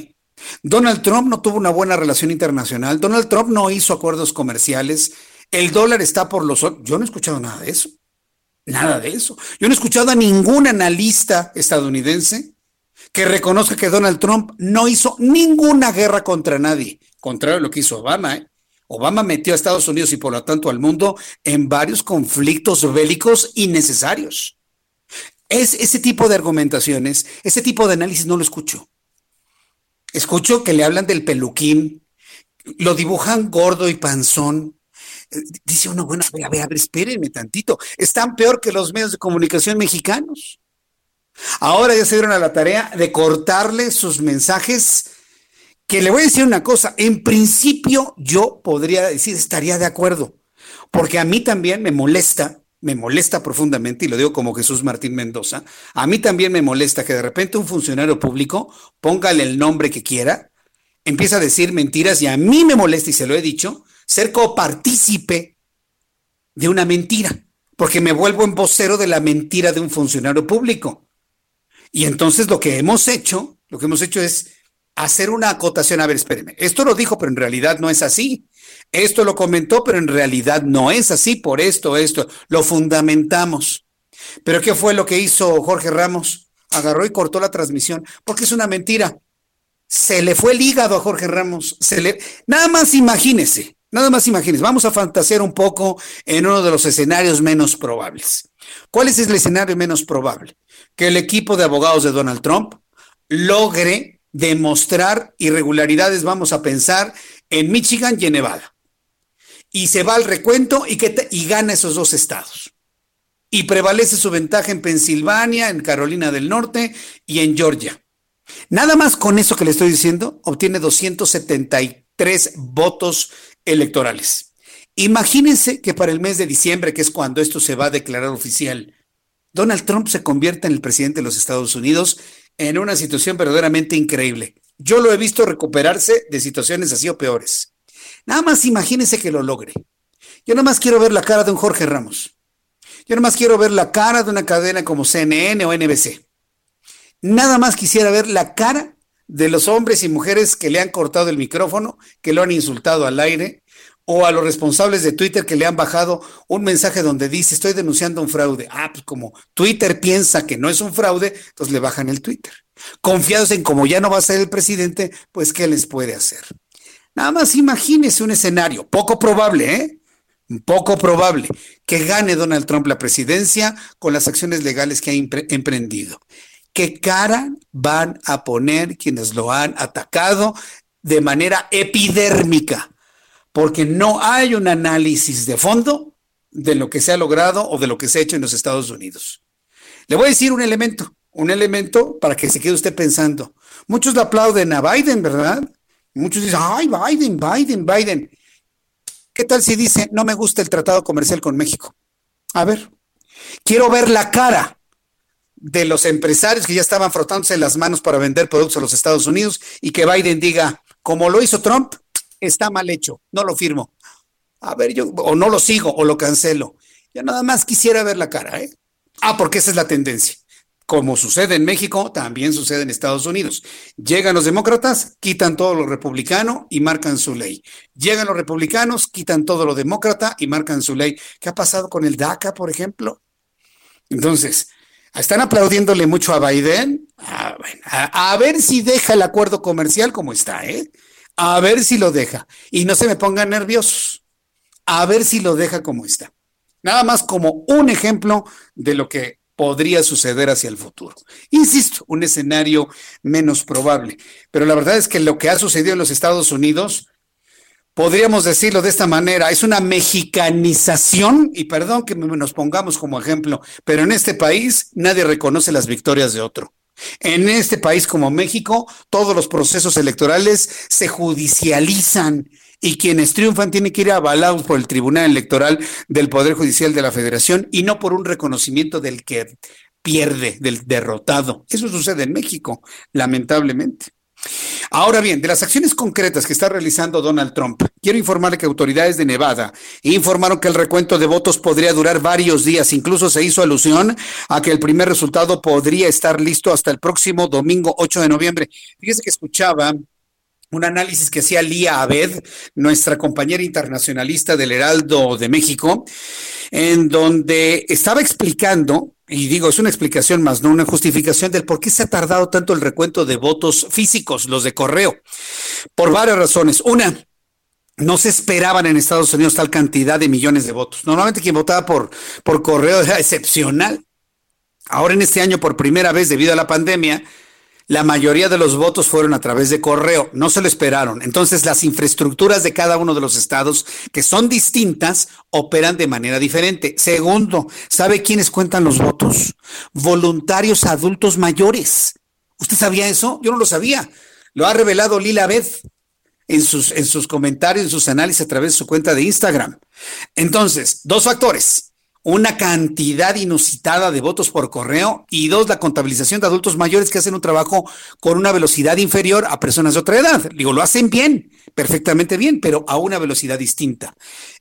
Donald Trump no tuvo una buena relación internacional, Donald Trump no hizo acuerdos comerciales, el dólar está por los... Yo no he escuchado nada de eso. Nada de eso. Yo no he escuchado a ningún analista estadounidense que reconozca que Donald Trump no hizo ninguna guerra contra nadie, contrario a lo que hizo Obama. ¿eh? Obama metió a Estados Unidos y por lo tanto al mundo en varios conflictos bélicos innecesarios. Es ese tipo de argumentaciones, ese tipo de análisis no lo escucho. Escucho que le hablan del peluquín, lo dibujan gordo y panzón, dice uno, bueno, a ver, a ver, a ver, espérenme tantito, están peor que los medios de comunicación mexicanos. Ahora ya se dieron a la tarea de cortarle sus mensajes, que le voy a decir una cosa, en principio yo podría decir, estaría de acuerdo, porque a mí también me molesta, me molesta profundamente, y lo digo como Jesús Martín Mendoza, a mí también me molesta que de repente un funcionario público, póngale el nombre que quiera, empieza a decir mentiras y a mí me molesta, y se lo he dicho, ser copartícipe de una mentira, porque me vuelvo en vocero de la mentira de un funcionario público. Y entonces lo que hemos hecho, lo que hemos hecho es hacer una acotación. A ver, espéreme, esto lo dijo, pero en realidad no es así. Esto lo comentó, pero en realidad no es así por esto, esto. Lo fundamentamos. Pero ¿qué fue lo que hizo Jorge Ramos? Agarró y cortó la transmisión, porque es una mentira. Se le fue el hígado a Jorge Ramos. Se le... Nada más imagínese, Nada más imagínense, vamos a fantasear un poco en uno de los escenarios menos probables. ¿Cuál es el escenario menos probable? Que el equipo de abogados de Donald Trump logre demostrar irregularidades, vamos a pensar, en Michigan y en Nevada. Y se va al recuento y, que y gana esos dos estados. Y prevalece su ventaja en Pensilvania, en Carolina del Norte y en Georgia. Nada más con eso que le estoy diciendo, obtiene 273 votos electorales. Imagínense que para el mes de diciembre, que es cuando esto se va a declarar oficial, Donald Trump se convierta en el presidente de los Estados Unidos en una situación verdaderamente increíble. Yo lo he visto recuperarse de situaciones así o peores. Nada más imagínense que lo logre. Yo nada más quiero ver la cara de un Jorge Ramos. Yo nada más quiero ver la cara de una cadena como CNN o NBC. Nada más quisiera ver la cara de los hombres y mujeres que le han cortado el micrófono, que lo han insultado al aire, o a los responsables de Twitter que le han bajado un mensaje donde dice estoy denunciando un fraude. Ah, pues como Twitter piensa que no es un fraude, entonces le bajan el Twitter. Confiados en como ya no va a ser el presidente, pues ¿qué les puede hacer? Nada más imagínese un escenario, poco probable, ¿eh? Poco probable que gane Donald Trump la presidencia con las acciones legales que ha emprendido. ¿Qué cara van a poner quienes lo han atacado de manera epidérmica? Porque no hay un análisis de fondo de lo que se ha logrado o de lo que se ha hecho en los Estados Unidos. Le voy a decir un elemento, un elemento para que se quede usted pensando. Muchos le aplauden a Biden, ¿verdad? Muchos dicen, ay, Biden, Biden, Biden. ¿Qué tal si dice, no me gusta el tratado comercial con México? A ver, quiero ver la cara de los empresarios que ya estaban frotándose las manos para vender productos a los Estados Unidos y que Biden diga, como lo hizo Trump, está mal hecho, no lo firmo. A ver, yo, o no lo sigo, o lo cancelo. Yo nada más quisiera ver la cara, ¿eh? Ah, porque esa es la tendencia. Como sucede en México, también sucede en Estados Unidos. Llegan los demócratas, quitan todo lo republicano y marcan su ley. Llegan los republicanos, quitan todo lo demócrata y marcan su ley. ¿Qué ha pasado con el DACA, por ejemplo? Entonces, están aplaudiéndole mucho a Biden. Ah, a, ver si deja el acuerdo comercial como está, ¿eh? A ver si lo deja. Y no se me pongan nerviosos. A ver si lo deja como está. Nada más como un ejemplo de lo que podría suceder hacia el futuro. Insisto, un escenario menos probable. Pero la verdad es que lo que ha sucedido en los Estados Unidos podríamos decirlo de esta manera, es una mexicanización, y perdón que nos pongamos como ejemplo, pero en este país nadie reconoce las victorias de otro. En este país como México, todos los procesos electorales se judicializan y quienes triunfan tienen que ir avalados por el Tribunal Electoral del Poder Judicial de la Federación y no por un reconocimiento del que pierde, del derrotado. Eso sucede en México, lamentablemente. Ahora bien, de las acciones concretas que está realizando Donald Trump, quiero informarle que autoridades de Nevada informaron que el recuento de votos podría durar varios días. Incluso se hizo alusión a que el primer resultado podría estar listo hasta el próximo domingo 8 de noviembre. Fíjese que escuchaba un análisis que hacía Lía Abed, nuestra compañera internacionalista del Heraldo de México, en donde estaba explicando y digo, es una explicación más, no una justificación del por qué se ha tardado tanto el recuento de votos físicos, los de correo, por varias razones. Una, no se esperaban en Estados Unidos tal cantidad de millones de votos. Normalmente quien votaba por, por correo era excepcional. Ahora en este año, por primera vez debido a la pandemia, la mayoría de los votos fueron a través de correo, no se lo esperaron. Entonces, las infraestructuras de cada uno de los estados, que son distintas, operan de manera diferente. Segundo, ¿sabe quiénes cuentan los votos? Voluntarios adultos mayores. ¿Usted sabía eso? Yo no lo sabía. Lo ha revelado Lila Beth en sus, en sus comentarios, en sus análisis a través de su cuenta de Instagram. Entonces, dos factores una cantidad inusitada de votos por correo y dos, la contabilización de adultos mayores que hacen un trabajo con una velocidad inferior a personas de otra edad. Digo, lo hacen bien, perfectamente bien, pero a una velocidad distinta.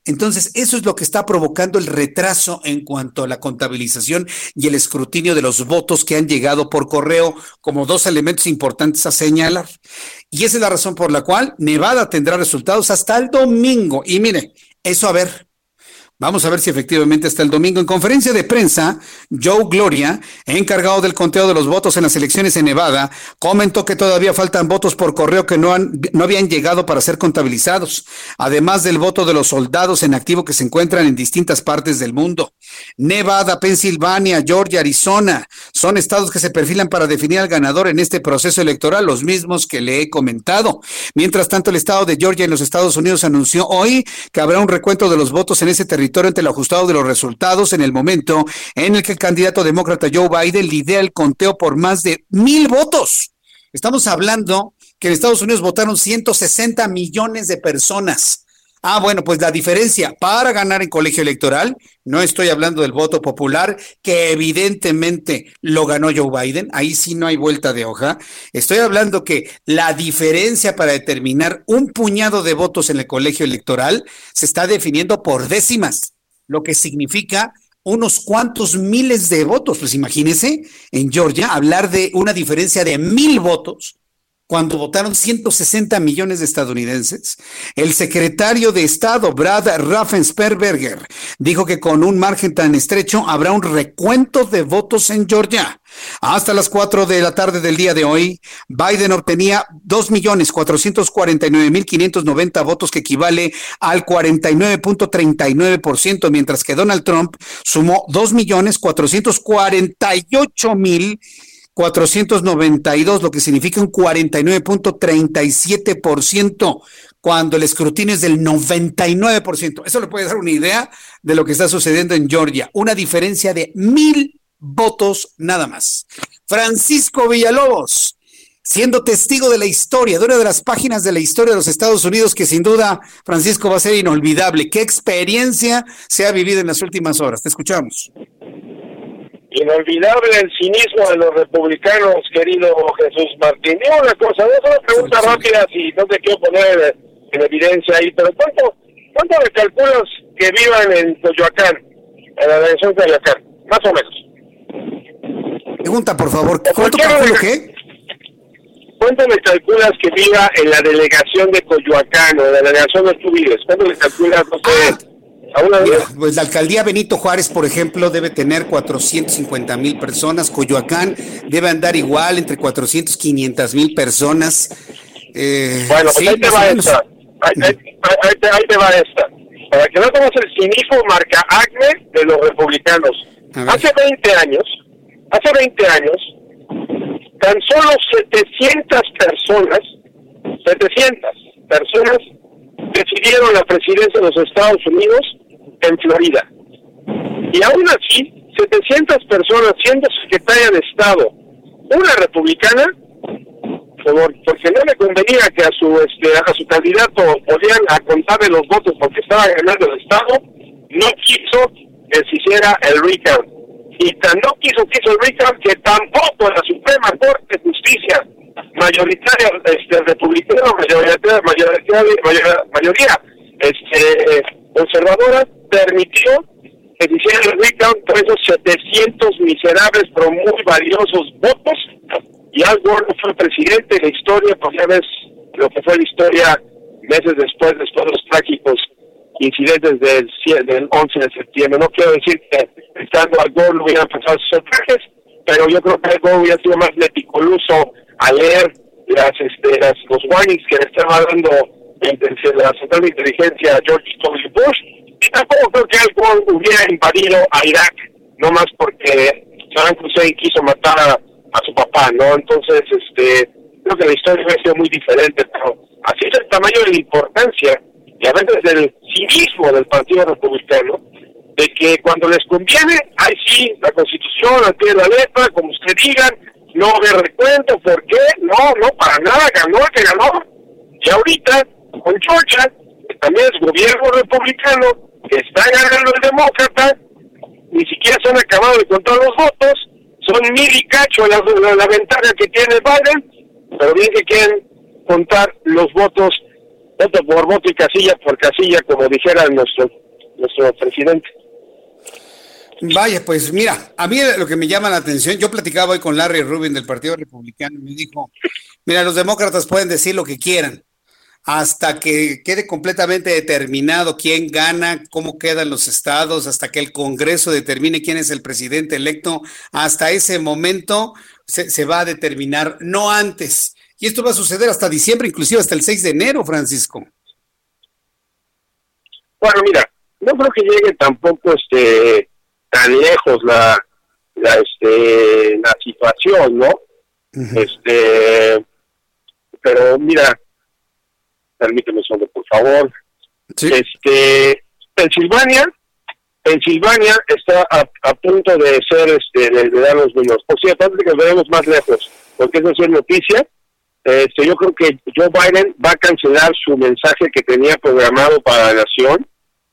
Entonces, eso es lo que está provocando el retraso en cuanto a la contabilización y el escrutinio de los votos que han llegado por correo como dos elementos importantes a señalar. Y esa es la razón por la cual Nevada tendrá resultados hasta el domingo. Y mire, eso a ver, Vamos a ver si efectivamente está el domingo. En conferencia de prensa, Joe Gloria, encargado del conteo de los votos en las elecciones en Nevada, comentó que todavía faltan votos por correo que no, han, no habían llegado para ser contabilizados, además del voto de los soldados en activo que se encuentran en distintas partes del mundo. Nevada, Pensilvania, Georgia, Arizona son estados que se perfilan para definir al ganador en este proceso electoral, los mismos que le he comentado. Mientras tanto, el estado de Georgia en los Estados Unidos anunció hoy que habrá un recuento de los votos en ese territorio ante el ajustado de los resultados en el momento en el que el candidato demócrata Joe Biden lidera el conteo por más de mil votos. Estamos hablando que en Estados Unidos votaron 160 millones de personas. Ah, bueno, pues la diferencia para ganar en colegio electoral, no estoy hablando del voto popular, que evidentemente lo ganó Joe Biden, ahí sí no hay vuelta de hoja. Estoy hablando que la diferencia para determinar un puñado de votos en el colegio electoral se está definiendo por décimas, lo que significa unos cuantos miles de votos. Pues imagínense, en Georgia, hablar de una diferencia de mil votos cuando votaron 160 millones de estadounidenses. El secretario de Estado, Brad Raffensperger, dijo que con un margen tan estrecho habrá un recuento de votos en Georgia. Hasta las 4 de la tarde del día de hoy, Biden obtenía 2.449.590 votos, que equivale al 49.39%, mientras que Donald Trump sumó 2.448.000 492, lo que significa un 49.37%, cuando el escrutinio es del 99%. Eso le puede dar una idea de lo que está sucediendo en Georgia. Una diferencia de mil votos nada más. Francisco Villalobos, siendo testigo de la historia, de una de las páginas de la historia de los Estados Unidos que sin duda, Francisco, va a ser inolvidable. ¿Qué experiencia se ha vivido en las últimas horas? Te escuchamos. Inolvidable el cinismo de los republicanos, querido Jesús Martín. Digo una cosa, es una pregunta rápida, si no te quiero poner en evidencia ahí, pero ¿cuánto, cuánto le calculas que vivan en Coyoacán, en la delegación de Coyoacán? Más o menos. Pregunta, por favor, ¿cuánto calculo qué? ¿Cuánto le calculas que viva en la delegación de Coyoacán o en la delegación de tú vives? ¿Cuánto le calculas, no sé, ah, pues la alcaldía Benito Juárez, por ejemplo, debe tener 450 mil personas. Coyoacán debe andar igual, entre 400 y 500 mil personas. Eh, bueno, pues ahí te va esta. Ahí, te, va esta. Para que no tengas el cinismo marca acme de los republicanos. Hace 20 años, hace 20 años, tan solo 700 personas, 700 personas decidieron la presidencia de los Estados Unidos en Florida. Y aún así, 700 personas siendo secretaria de Estado, una republicana, porque no le convenía que a su este, a su candidato podían a los votos porque estaba ganando el Estado, no quiso que se hiciera el recount. Y tan no quiso que hizo el recount que tampoco la Suprema Corte de Justicia mayoritaria este, republicana, mayoría, mayoría, mayoría este, conservadora, permitió que se hiciera el recount por esos 700 miserables pero muy valiosos votos y Al Gore fue presidente de la historia, pues ya ves lo que fue la historia meses después, después de los trágicos incidentes del, del 11 de septiembre. No quiero decir que estando Al Gore no hubieran pasado sus trajes, pero yo creo que Al Gore hubiera sido más meticuloso a leer las, este, las, los warnings que le estaba dando la Central de Inteligencia George W. Bush. Y tampoco creo que algo hubiera invadido a Irak, no más porque Saddam Hussein quiso matar a, su papá, ¿no? Entonces, este, creo que la historia hubiera sido muy diferente, pero así es el tamaño de la importancia y a veces del cinismo del Partido Republicano, de que cuando les conviene, ahí sí, la Constitución, al pie de la letra, como usted digan, no de recuento, ¿por qué? No, no, para nada, ganó el que ganó. Y ahorita, con Georgia, que también es gobierno republicano, que está ganando el demócrata, ni siquiera se han acabado de contar los votos, son mil y cacho la, la, ventaja que tiene Biden, pero bien que quieren contar los votos voto por voto y casilla por casilla, como dijera nuestro, nuestro presidente. Vaya, pues mira, a mí lo que me llama la atención, yo platicaba hoy con Larry Rubin del Partido Republicano y me dijo, mira, los demócratas pueden decir lo que quieran. Hasta que quede completamente determinado quién gana, cómo quedan los estados, hasta que el Congreso determine quién es el presidente electo, hasta ese momento se, se va a determinar, no antes. Y esto va a suceder hasta diciembre, inclusive hasta el 6 de enero, Francisco. Bueno, mira, no creo que llegue tampoco este tan lejos la la este la situación, ¿no? Este pero mira, permíteme solo, por favor. Este Pensilvania Pensilvania está a, punto de ser este de, dar los números. Por cierto, antes de que veamos más lejos, porque eso es noticia, este, yo creo que Joe Biden va a cancelar su mensaje que tenía programado para la nación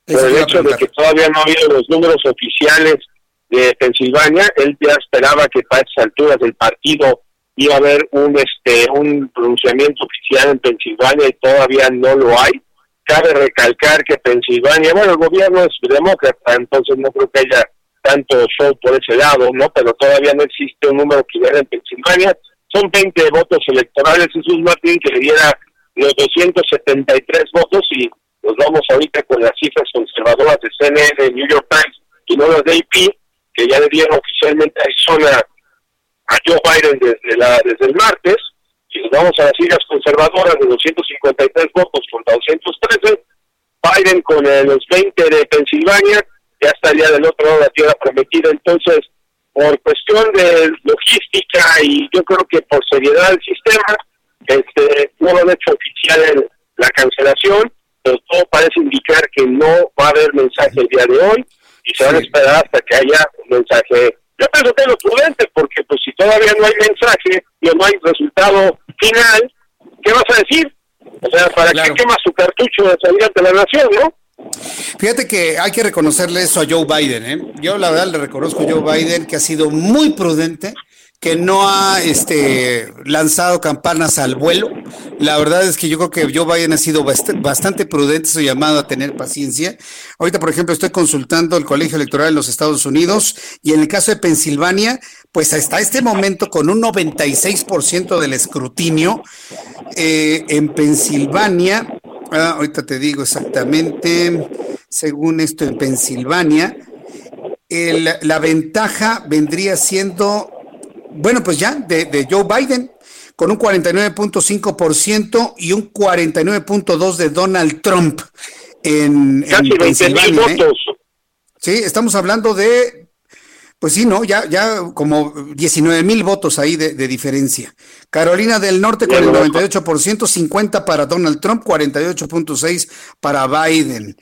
por el hecho de que todavía no ha habido los números oficiales de Pensilvania. Él ya esperaba que para esas alturas del partido iba a haber un este un pronunciamiento oficial en Pensilvania y todavía no lo hay. Cabe recalcar que Pensilvania, bueno, el gobierno es demócrata, entonces no creo que haya tanto show por ese lado, ¿no? Pero todavía no existe un número que en Pensilvania. Son 20 votos electorales, Jesús Martín, que le diera los 273 votos y nos vamos ahorita con las cifras conservadoras de CNN, New York Times y no las de AP, que ya le dieron oficialmente a Arizona a Joe Biden desde, la, desde el martes, y nos vamos a las cifras conservadoras de 253 votos contra 213, Biden con los 20 de Pensilvania ya estaría del otro lado de la tierra prometida, entonces por cuestión de logística y yo creo que por seriedad del sistema, este, no lo han hecho oficial en la cancelación, pero todo parece indicar que no va a haber mensaje el día de hoy y se van a esperar hasta que haya un mensaje. Yo pienso que es lo prudente, porque pues si todavía no hay mensaje y no hay resultado final, ¿qué vas a decir? O sea, ¿para qué quema su cartucho de salir ante la nación, no? Fíjate que hay que reconocerle eso a Joe Biden. ¿eh? Yo la verdad le reconozco a Joe Biden que ha sido muy prudente que no ha este, lanzado campanas al vuelo. La verdad es que yo creo que Joe Biden ha sido bastante prudente su llamado a tener paciencia. Ahorita, por ejemplo, estoy consultando el colegio electoral en los Estados Unidos y en el caso de Pensilvania, pues hasta este momento con un 96% del escrutinio eh, en Pensilvania, ah, ahorita te digo exactamente, según esto en Pensilvania, la ventaja vendría siendo bueno, pues ya, de, Joe Biden, con un 49.5% y un 49.2% de Donald Trump en, Casi en 20 mil ¿eh? votos. Sí, estamos hablando de, pues sí, ¿no? Ya, ya como 19 mil votos ahí de, diferencia. Carolina del Norte con el 98%, 50 para Donald Trump, 48.6 para Biden.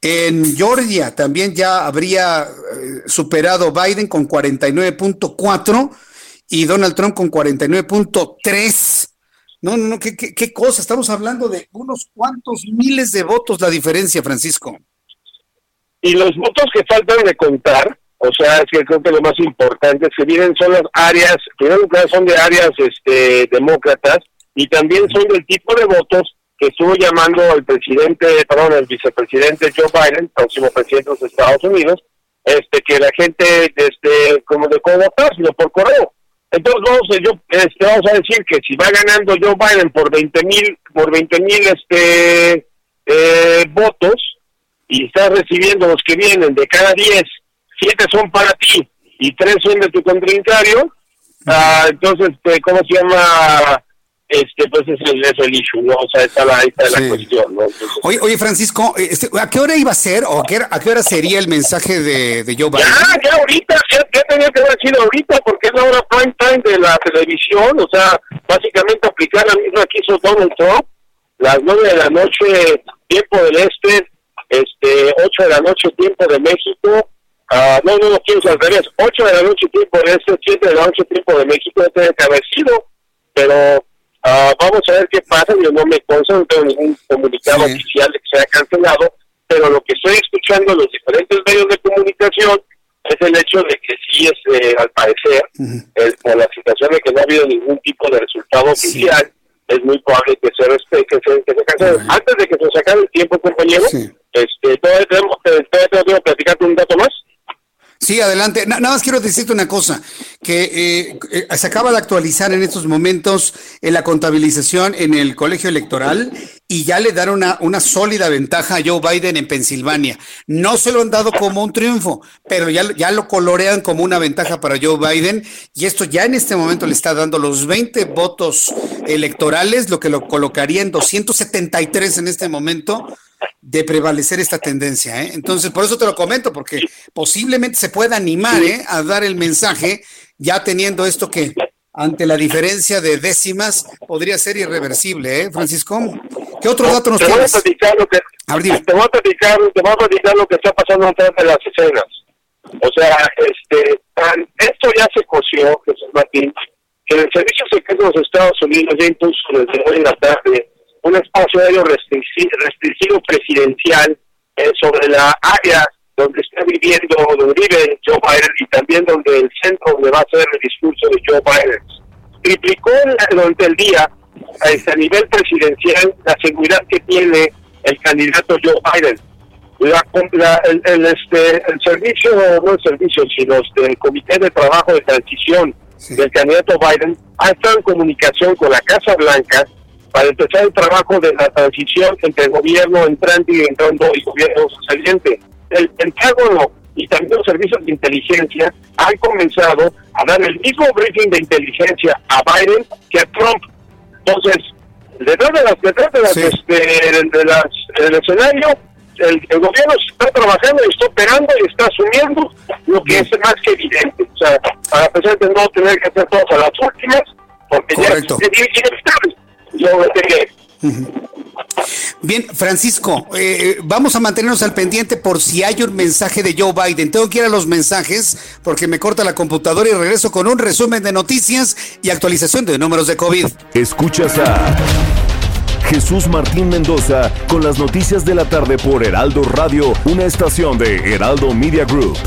En Georgia también ya habría eh, superado Biden con 49.4 y Donald Trump con 49.3. No, no, no, ¿qué, qué, cosa. Estamos hablando de unos cuantos miles de votos la diferencia, Francisco. Y los votos que faltan de contar, o sea, es que creo que lo más importante es que vienen son las áreas, primero son de áreas este, demócratas y también son del tipo de votos que estuvo llamando el presidente, perdón, el vicepresidente Joe Biden, próximo presidente de los Estados Unidos, este que la gente este como de cómo votar, sino por correo. Entonces yo, este, vamos a decir que si va ganando Joe Biden por 20 mil por 20 mil este, eh, votos y está recibiendo los que vienen de cada 10, 7 son para ti y 3 son de tu contrincante, ah, entonces, este, ¿cómo se llama? Este pues es el, es el issue, ¿no? O sea, está la, está la cuestión, ¿no? oye, oye, Francisco, este, ¿a qué hora iba a ser o a qué, a qué hora sería el mensaje de, de Joe Biden? Ya, ya ahorita, ya, tenía que haber sido ahorita, porque es la hora prime time de la televisión, o sea, básicamente aplicar la misma que hizo Donald Trump, las nueve de la noche, tiempo del este, este, ocho de la noche, tiempo de México, uh, no, no, no, quiero al revés, ocho de la noche, tiempo del este, siete de la noche, tiempo de México, ya tenía que haber sido, pero Ah, vamos a ver qué pasa. Yo no me consta, no tengo ningún comunicado oficial de que se haya cancelado, pero lo que estoy escuchando en los diferentes medios de comunicación es el hecho de que sí es, eh, al parecer, por la situación de que no ha habido ningún tipo de resultado oficial, es muy probable que se respete, que se, que se cancele. Antes de que se acabe el tiempo, compañero, este, todavía tenemos, todavía tengo que platicarte un dato más. Sí, adelante. nada más quiero decirte una cosa, que eh, eh, se acaba de actualizar en estos momentos en la contabilización en el colegio electoral y ya le dan una, una sólida ventaja a Joe Biden en Pensilvania. No se lo han dado como un triunfo, pero ya, ya lo colorean como una ventaja para Joe Biden y esto ya en este momento le está dando los 20 votos electorales, lo que lo colocaría en 273 en este momento de prevalecer esta tendencia. ¿eh? Entonces, por eso te lo comento, porque posiblemente se pueda animar ¿eh? a dar el mensaje ya teniendo esto que ante la diferencia de décimas podría ser irreversible, ¿eh, Francisco? ¿Qué otro dato nos te voy a platicar lo que, te voy a platicar, te voy a platicar lo que está pasando antes de las escenas. O sea, este, esto ya se coció, Jesús Martín, que el Servicio Secreto de los Estados Unidos ya impuso desde hoy en la tarde un espacio aéreo restringido, presidencial eh, sobre la área donde está viviendo, donde vive Joe Biden y también donde el centro donde va a ser el discurso de Joe Biden. Triplicó durante el día a nivel presidencial la seguridad que tiene el candidato Joe Biden. La, el, este, el servicio, no el servicio, sino el Comité de Trabajo de Transición del candidato Biden ha estado en comunicación con la Casa Blanca para empezar el trabajo de la transición entre el gobierno entrante y entrando y gobierno saliente el Pentágono y también los servicios de inteligencia han comenzado a dar el mismo briefing de inteligencia a Biden que a Trump. Entonces, detrás de las, detrás de las, este, de las, del escenario, el, gobierno está trabajando y está operando y está asumiendo lo que es más que evidente. O sea, para pesar de no tener que hacer todas a las últimas, porque ya es inevitable. Yo Bien, Francisco, eh, vamos a mantenernos al pendiente por si hay un mensaje de Joe Biden. Tengo que ir a los mensajes porque me corta la computadora y regreso con un resumen de noticias y actualización de números de COVID. Escuchas a Jesús Martín Mendoza con las noticias de la tarde por Heraldo Radio, una estación de Heraldo Media Group.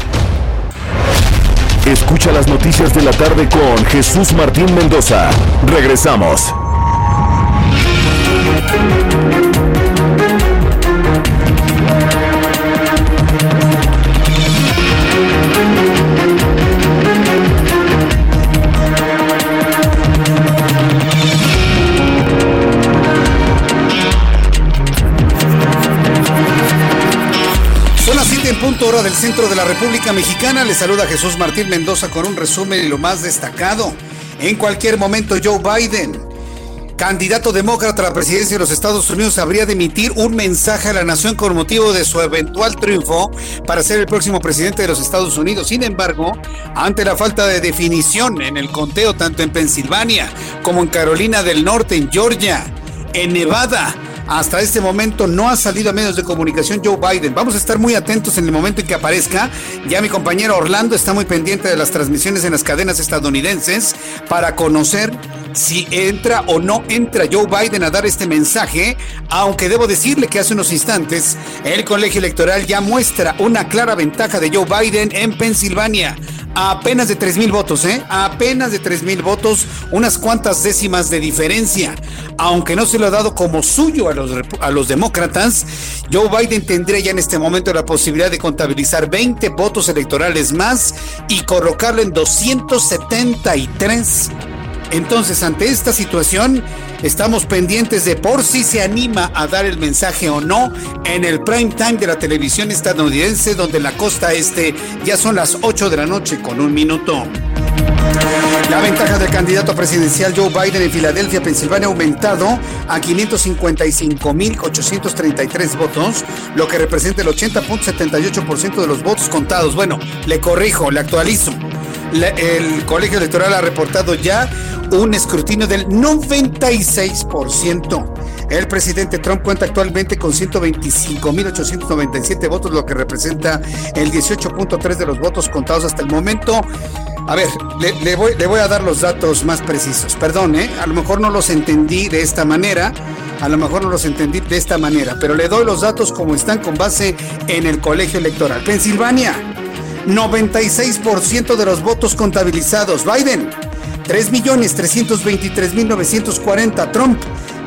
Escucha las noticias de la tarde con Jesús Martín Mendoza. Regresamos. Hora del centro de la República Mexicana. Le saluda Jesús Martín Mendoza con un resumen y lo más destacado. En cualquier momento Joe Biden candidato demócrata a la presidencia de los Estados Unidos habría de emitir un mensaje a la nación con motivo de su eventual triunfo para ser el próximo presidente de los Estados Unidos. Sin embargo, ante la falta de definición en el conteo tanto en Pensilvania como en Carolina del Norte, en Georgia, en Nevada, hasta este momento no ha salido a medios de comunicación Joe Biden. Vamos a estar muy atentos en el momento en que aparezca. Ya mi compañero Orlando está muy pendiente de las transmisiones en las cadenas estadounidenses para conocer si entra o no entra Joe Biden a dar este mensaje, aunque debo decirle que hace unos instantes el colegio electoral ya muestra una clara ventaja de Joe Biden en Pensilvania. A apenas de 3 mil votos, ¿eh? A apenas de 3 mil votos, unas cuantas décimas de diferencia. Aunque no se lo ha dado como suyo a los, a los demócratas, Joe Biden tendría ya en este momento la posibilidad de contabilizar 20 votos electorales más y colocarlo en 273 entonces, ante esta situación, estamos pendientes de por si se anima a dar el mensaje o no en el prime time de la televisión estadounidense, donde la costa este ya son las 8 de la noche con un minuto. La ventaja del candidato presidencial Joe Biden en Filadelfia, Pensilvania, ha aumentado a 555.833 votos, lo que representa el 80.78% de los votos contados. Bueno, le corrijo, le actualizo. el colegio electoral ha reportado ya un escrutinio del 96%. El presidente Trump cuenta actualmente con 125.897 votos, lo que representa el 18.3 de los votos contados hasta el momento. A ver, le, voy, a dar los datos más precisos. Perdón, ¿eh? a lo mejor no los entendí de esta manera. A lo mejor no los entendí de esta manera, pero le doy los datos como están con base en el colegio electoral. Pensilvania, 96% de los votos contabilizados. Biden, 3.323.940. Trump,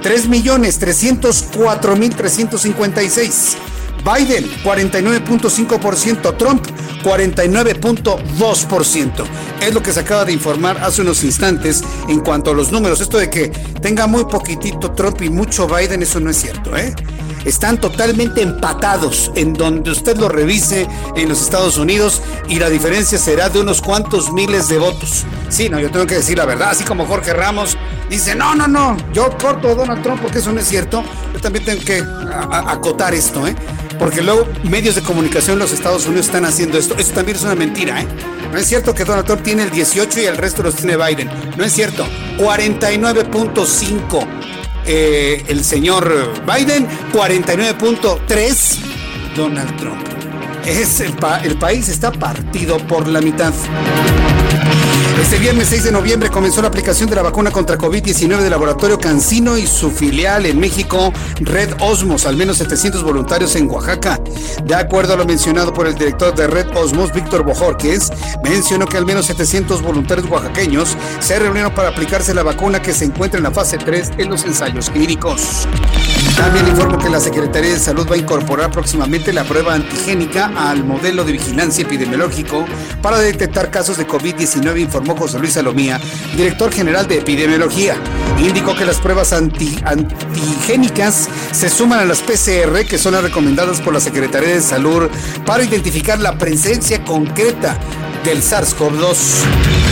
3.304.356. Biden 49.5%, Trump 49.2%. Es lo que se acaba de informar hace unos instantes en cuanto a los números. Esto de que tenga muy poquitito Trump y mucho Biden, eso no es cierto, ¿eh? Están totalmente empatados en donde usted lo revise en los Estados Unidos y la diferencia será de unos cuantos miles de votos. Sí, no, yo tengo que decir la verdad, así como Jorge Ramos dice, no, no, no, yo corto a Donald Trump porque eso no es cierto, yo también tengo que acotar esto, ¿eh? Porque luego medios de comunicación en los Estados Unidos están haciendo esto. Eso también es una mentira, ¿eh? No es cierto que Donald Trump tiene el 18 y el resto los tiene Biden. No es cierto. 49.5 eh, el señor Biden, 49.3 Donald Trump. Es el, el país está partido por la mitad. Este viernes 6 de noviembre comenzó la aplicación de la vacuna contra COVID-19 del laboratorio Cancino y su filial en México, Red Osmos, al menos 700 voluntarios en Oaxaca. De acuerdo a lo mencionado por el director de Red Osmos, Víctor Bojorquez, mencionó que al menos 700 voluntarios oaxaqueños se reunieron para aplicarse la vacuna que se encuentra en la fase 3 en los ensayos clínicos. También informo que la Secretaría de Salud va a incorporar próximamente la prueba antigénica al modelo de vigilancia epidemiológico para detectar casos de COVID-19, informó José Luis Salomía, director general de epidemiología. Indicó que las pruebas antigénicas se suman a las PCR, que son las recomendadas por la Secretaría de Salud para identificar la presencia concreta del SARS-CoV-2.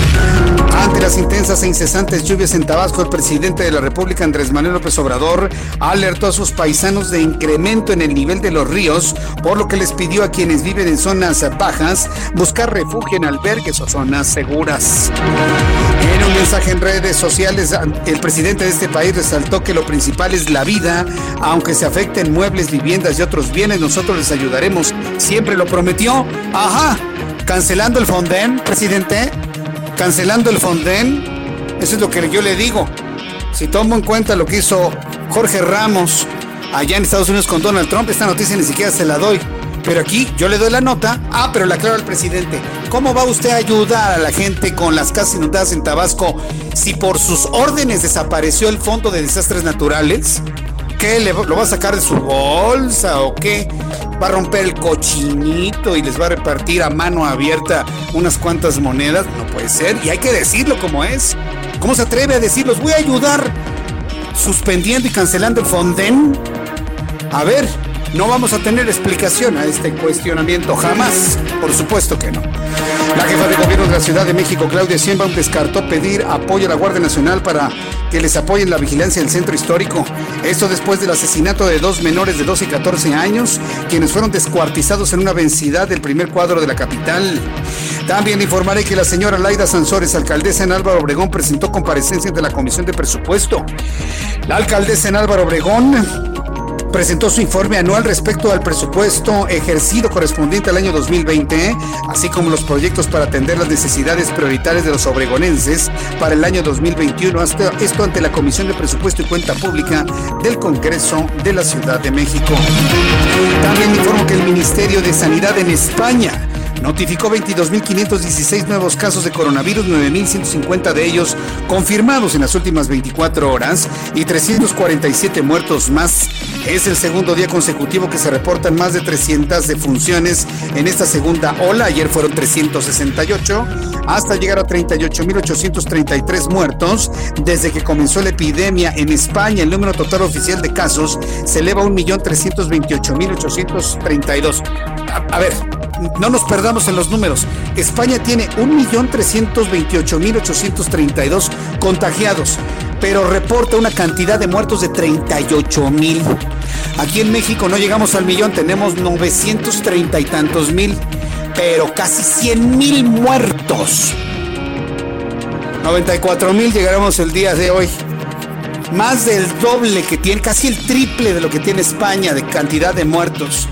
Ante las intensas e incesantes lluvias en Tabasco, el presidente de la República, Andrés Manuel López Obrador, alertó a sus paisanos de incremento en el nivel de los ríos, por lo que les pidió a quienes viven en zonas bajas buscar refugio en albergues o zonas seguras. En un mensaje en redes sociales, el presidente de este país resaltó que lo principal es la vida, aunque se afecten muebles, viviendas y otros bienes, nosotros les ayudaremos. Siempre lo prometió. Ajá, cancelando el Fonden, presidente cancelando el Fonden. Eso es lo que yo le digo. Si tomo en cuenta lo que hizo Jorge Ramos allá en Estados Unidos con Donald Trump, esta noticia ni siquiera se la doy. Pero aquí yo le doy la nota. Ah, pero la aclaro al presidente. ¿Cómo va usted a ayudar a la gente con las casas inundadas en Tabasco si por sus órdenes desapareció el Fondo de Desastres Naturales? ¿Qué? ¿Lo va a sacar de su bolsa o qué? ¿Va a romper el cochinito y les va a repartir a mano abierta unas cuantas monedas? No puede ser. Y hay que decirlo como es. ¿Cómo se atreve a decirlos? Voy a ayudar suspendiendo y cancelando el Fonden. A ver, no vamos a tener explicación a este cuestionamiento jamás. Por supuesto que no. La jefa de gobierno de la Ciudad de México, Claudia Sheinbaum, descartó pedir apoyo a la Guardia Nacional para que les apoyen la vigilancia del centro histórico. Esto después del asesinato de dos menores de 12 y 14 años, quienes fueron descuartizados en una vencidad del primer cuadro de la capital. También informaré que la señora Laida Sansores, alcaldesa en Álvaro Obregón, presentó comparecencia ante la Comisión de Presupuesto. La alcaldesa en Álvaro Obregón presentó su informe anual respecto al presupuesto ejercido correspondiente al año 2020, así como los proyectos para atender las necesidades prioritarias de los obregonenses para el año 2021, esto ante la Comisión de Presupuesto y Cuenta Pública del Congreso de la Ciudad de México. También informo que el Ministerio de Sanidad en España notificó 22.516 nuevos casos de coronavirus, 9.150 de ellos confirmados en las últimas 24 horas y 347 muertos más. Es el segundo día consecutivo que se reportan más de 300 defunciones en esta segunda ola. Ayer fueron 368 hasta llegar a 38.833 muertos. Desde que comenzó la epidemia en España, el número total oficial de casos se eleva a 1.328.832. A, a ver, no nos perdamos en los números. España tiene 1.328.832 contagiados, pero reporta una cantidad de muertos de 38.000. Aquí en México no llegamos al millón, tenemos 930 y tantos mil, pero casi 100 mil muertos. 94 mil llegaremos el día de hoy. Más del doble que tiene, casi el triple de lo que tiene España de cantidad de muertos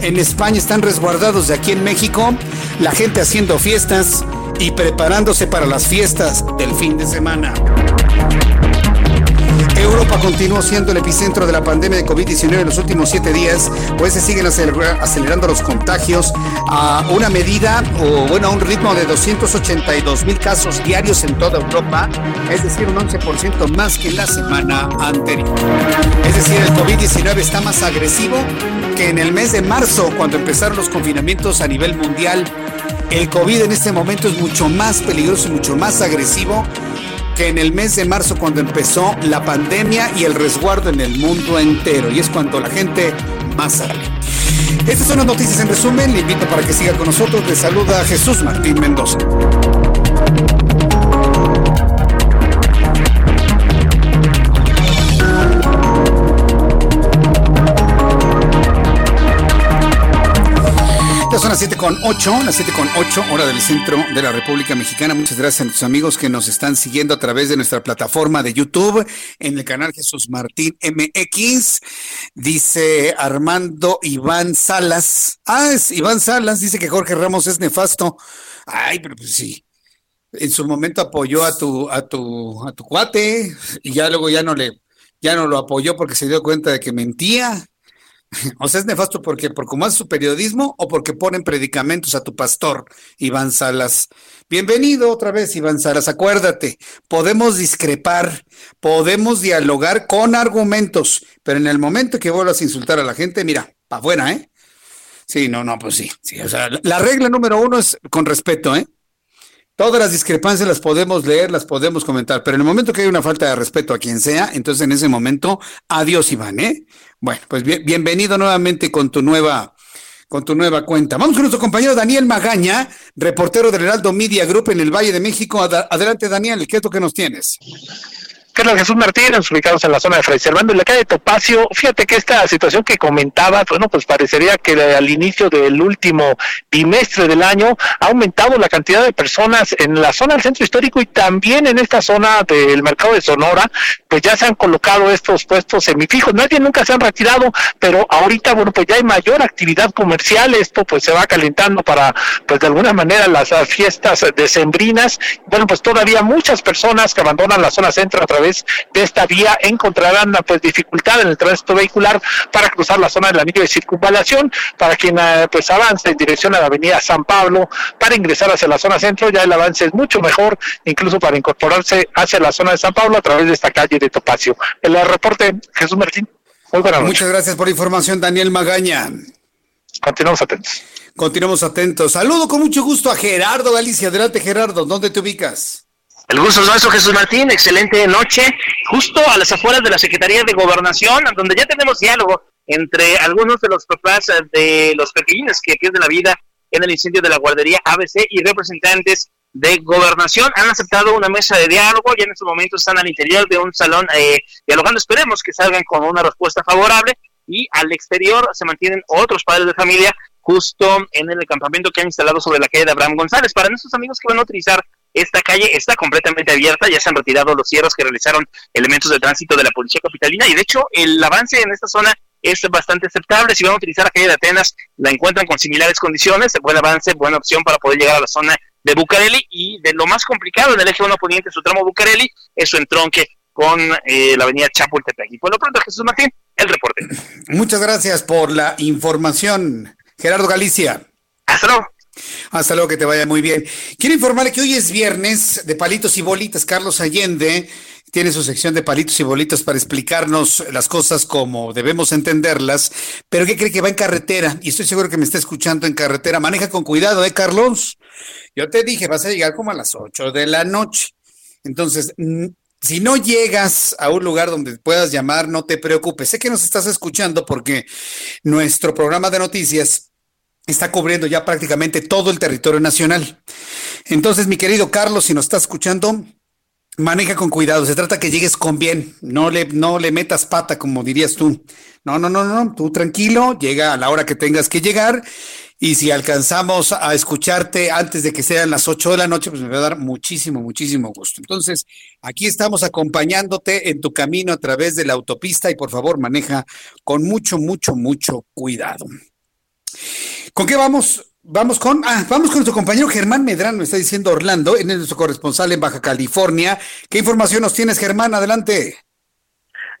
en España están resguardados de aquí en México, la gente haciendo fiestas y preparándose para las fiestas del fin de semana. Europa continuó siendo el epicentro de la pandemia de COVID-19 en los últimos siete días, pues se siguen acelerando los contagios a una medida o bueno, a un ritmo de 282 mil casos diarios en toda Europa, es decir, un 11% más que la semana anterior. Es decir, el COVID-19 está más agresivo que en el mes de marzo, cuando empezaron los confinamientos a nivel mundial. El COVID en este momento es mucho más peligroso y mucho más agresivo que en el mes de marzo cuando empezó la pandemia y el resguardo en el mundo entero. Y es cuando la gente más sale. Estas son las noticias en resumen. Le invito para que siga con nosotros. Le saluda Jesús Martín Mendoza. 7 con 8, las 7 con 8, hora del centro de la República Mexicana. Muchas gracias a nuestros amigos que nos están siguiendo a través de nuestra plataforma de YouTube en el canal Jesús Martín MX. Dice Armando Iván Salas. Ah, es Iván Salas, dice que Jorge Ramos es nefasto. Ay, pero pues sí. En su momento apoyó a tu, a tu, a tu cuate y ya luego ya no le, ya no lo apoyó porque se dio cuenta de que mentía. O sea, es nefasto porque por cómo hace su periodismo o porque ponen predicamentos a tu pastor, Iván Salas. Bienvenido otra vez, Iván Salas. Acuérdate, podemos discrepar, podemos dialogar con argumentos, pero en el momento que vuelvas a insultar a la gente, mira, para afuera, ¿eh? Sí, no, no, pues sí, sí. O sea, la regla número uno es con respeto, ¿eh? Todas las discrepancias las podemos leer, las podemos comentar, pero en el momento que hay una falta de respeto a quien sea, entonces en ese momento, adiós Iván, ¿eh? Bueno, pues bienvenido nuevamente con tu nueva con tu nueva cuenta. Vamos con nuestro compañero Daniel Magaña, reportero del Heraldo Media Group en el Valle de México. Adelante, Daniel, ¿qué es lo que nos tienes? Carlos Jesús Martínez, ubicados en la zona de Fray Servando, en la calle Topacio. Fíjate que esta situación que comentaba, bueno, pues parecería que al inicio del último bimestre del año ha aumentado la cantidad de personas en la zona del centro histórico y también en esta zona del mercado de Sonora, pues ya se han colocado estos puestos semifijos. Nadie nunca se han retirado, pero ahorita, bueno, pues ya hay mayor actividad comercial. Esto pues se va calentando para, pues de alguna manera, las fiestas decembrinas. Bueno, pues todavía muchas personas que abandonan la zona centro a través de esta vía encontrarán pues dificultad en el tránsito vehicular para cruzar la zona del anillo de circunvalación, para quien eh, pues avance en dirección a la avenida San Pablo, para ingresar hacia la zona centro, ya el avance es mucho mejor, incluso para incorporarse hacia la zona de San Pablo a través de esta calle de Topacio. El reporte, Jesús Martín. Muy buenas Muchas gracias por la información, Daniel Magaña. Continuamos atentos. Continuamos atentos. Saludo con mucho gusto a Gerardo Galicia. Adelante, Gerardo. ¿Dónde te ubicas? El gusto es nuestro, Jesús Martín. Excelente noche. Justo a las afueras de la Secretaría de Gobernación, donde ya tenemos diálogo entre algunos de los papás de los pequeños que pierden la vida en el incendio de la guardería ABC y representantes de gobernación han aceptado una mesa de diálogo y en estos momentos están al interior de un salón eh, dialogando. Esperemos que salgan con una respuesta favorable y al exterior se mantienen otros padres de familia justo en el campamento que han instalado sobre la calle de Abraham González. Para nuestros amigos que van a utilizar esta calle está completamente abierta, ya se han retirado los cierres que realizaron elementos de tránsito de la Policía Capitalina y de hecho el avance en esta zona es bastante aceptable. Si van a utilizar la calle de Atenas, la encuentran con similares condiciones, buen avance, buena opción para poder llegar a la zona de Bucareli y de lo más complicado en el eje 1 poniente, su tramo Bucareli, es su entronque con eh, la avenida Chapultepec. Y por lo pronto, Jesús Martín, el reporte. Muchas gracias por la información, Gerardo Galicia. Hasta luego. Hasta luego, que te vaya muy bien. Quiero informarle que hoy es viernes de palitos y bolitas. Carlos Allende tiene su sección de palitos y bolitas para explicarnos las cosas como debemos entenderlas. Pero ¿qué cree que va en carretera? Y estoy seguro que me está escuchando en carretera. Maneja con cuidado, ¿eh, Carlos? Yo te dije, vas a llegar como a las 8 de la noche. Entonces, si no llegas a un lugar donde puedas llamar, no te preocupes. Sé que nos estás escuchando porque nuestro programa de noticias está cubriendo ya prácticamente todo el territorio nacional. Entonces, mi querido Carlos, si nos estás escuchando, maneja con cuidado. Se trata que llegues con bien, no le, no le metas pata, como dirías tú. No, no, no, no, tú tranquilo, llega a la hora que tengas que llegar. Y si alcanzamos a escucharte antes de que sean las 8 de la noche, pues me va a dar muchísimo, muchísimo gusto. Entonces, aquí estamos acompañándote en tu camino a través de la autopista y por favor maneja con mucho, mucho, mucho cuidado. ¿Con qué vamos? Vamos con, ah, vamos con nuestro compañero Germán Medrano, está diciendo Orlando, es nuestro corresponsal en Baja California. ¿Qué información nos tienes, Germán? Adelante.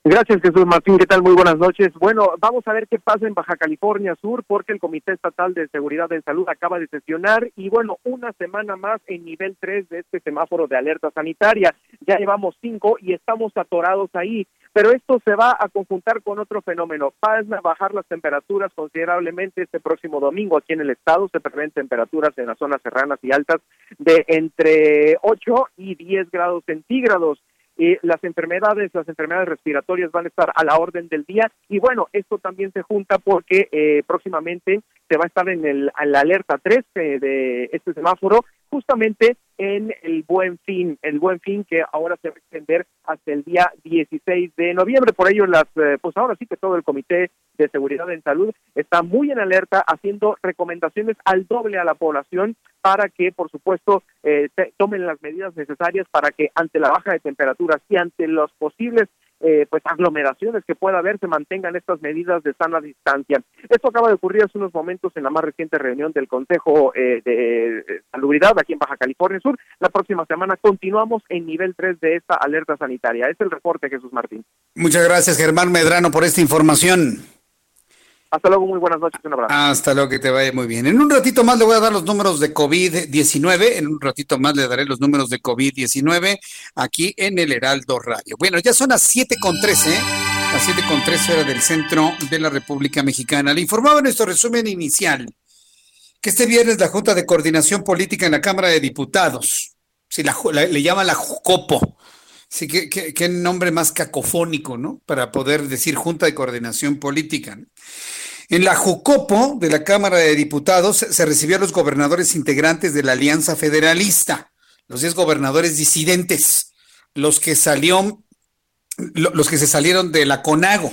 Gracias, Jesús Martín. ¿Qué tal? Muy buenas noches. Bueno, vamos a ver qué pasa en Baja California Sur, porque el Comité Estatal de Seguridad en Salud acaba de sesionar y, bueno, una semana más en nivel 3 de este semáforo de alerta sanitaria. Ya llevamos cinco y estamos atorados ahí. Pero esto se va a conjuntar con otro fenómeno. Van a bajar las temperaturas considerablemente este próximo domingo aquí en el estado. Se prevén temperaturas en las zonas serranas y altas de entre 8 y 10 grados centígrados eh, las enfermedades, las enfermedades respiratorias van a estar a la orden del día. Y bueno, esto también se junta porque eh, próximamente se va a estar en, el, la alerta 3 eh, de este semáforo justamente en el Buen Fin, el Buen Fin que ahora se va a extender hasta el día 16 de noviembre. Por ello, las, eh, pues ahora sí que todo el Comité de Seguridad en Salud está muy en alerta, haciendo recomendaciones al doble a la población para que, por supuesto, eh, tomen las medidas necesarias para que ante la baja de temperaturas y ante los posibles eh, pues aglomeraciones que pueda haber se mantengan estas medidas de sana distancia. Esto acaba de ocurrir hace unos momentos en la más reciente reunión del Consejo eh, de Salubridad aquí en Baja California Sur. La próxima semana continuamos en nivel 3 de esta alerta sanitaria. Es el reporte, Jesús Martín. Muchas gracias, Germán Medrano, por esta información. Hasta luego, muy buenas noches, un abrazo. Hasta luego, que te vaya muy bien. En un ratito más le voy a dar los números de COVID-19, en un ratito más le daré los números de COVID-19 aquí en el Heraldo Radio. Bueno, ya son las 7 con 13, ¿eh? las 7 con 13 horas del centro de la República Mexicana. Le informaba en nuestro resumen inicial que este viernes la Junta de Coordinación Política en la Cámara de Diputados, si le llama la JUCOPO, Sí, qué, qué, nombre más cacofónico, ¿no? Para poder decir Junta de Coordinación Política. En la Jucopo de la Cámara de Diputados se recibieron los gobernadores integrantes de la Alianza Federalista, los 10 gobernadores disidentes, los que salió, los que se salieron de la CONAGO.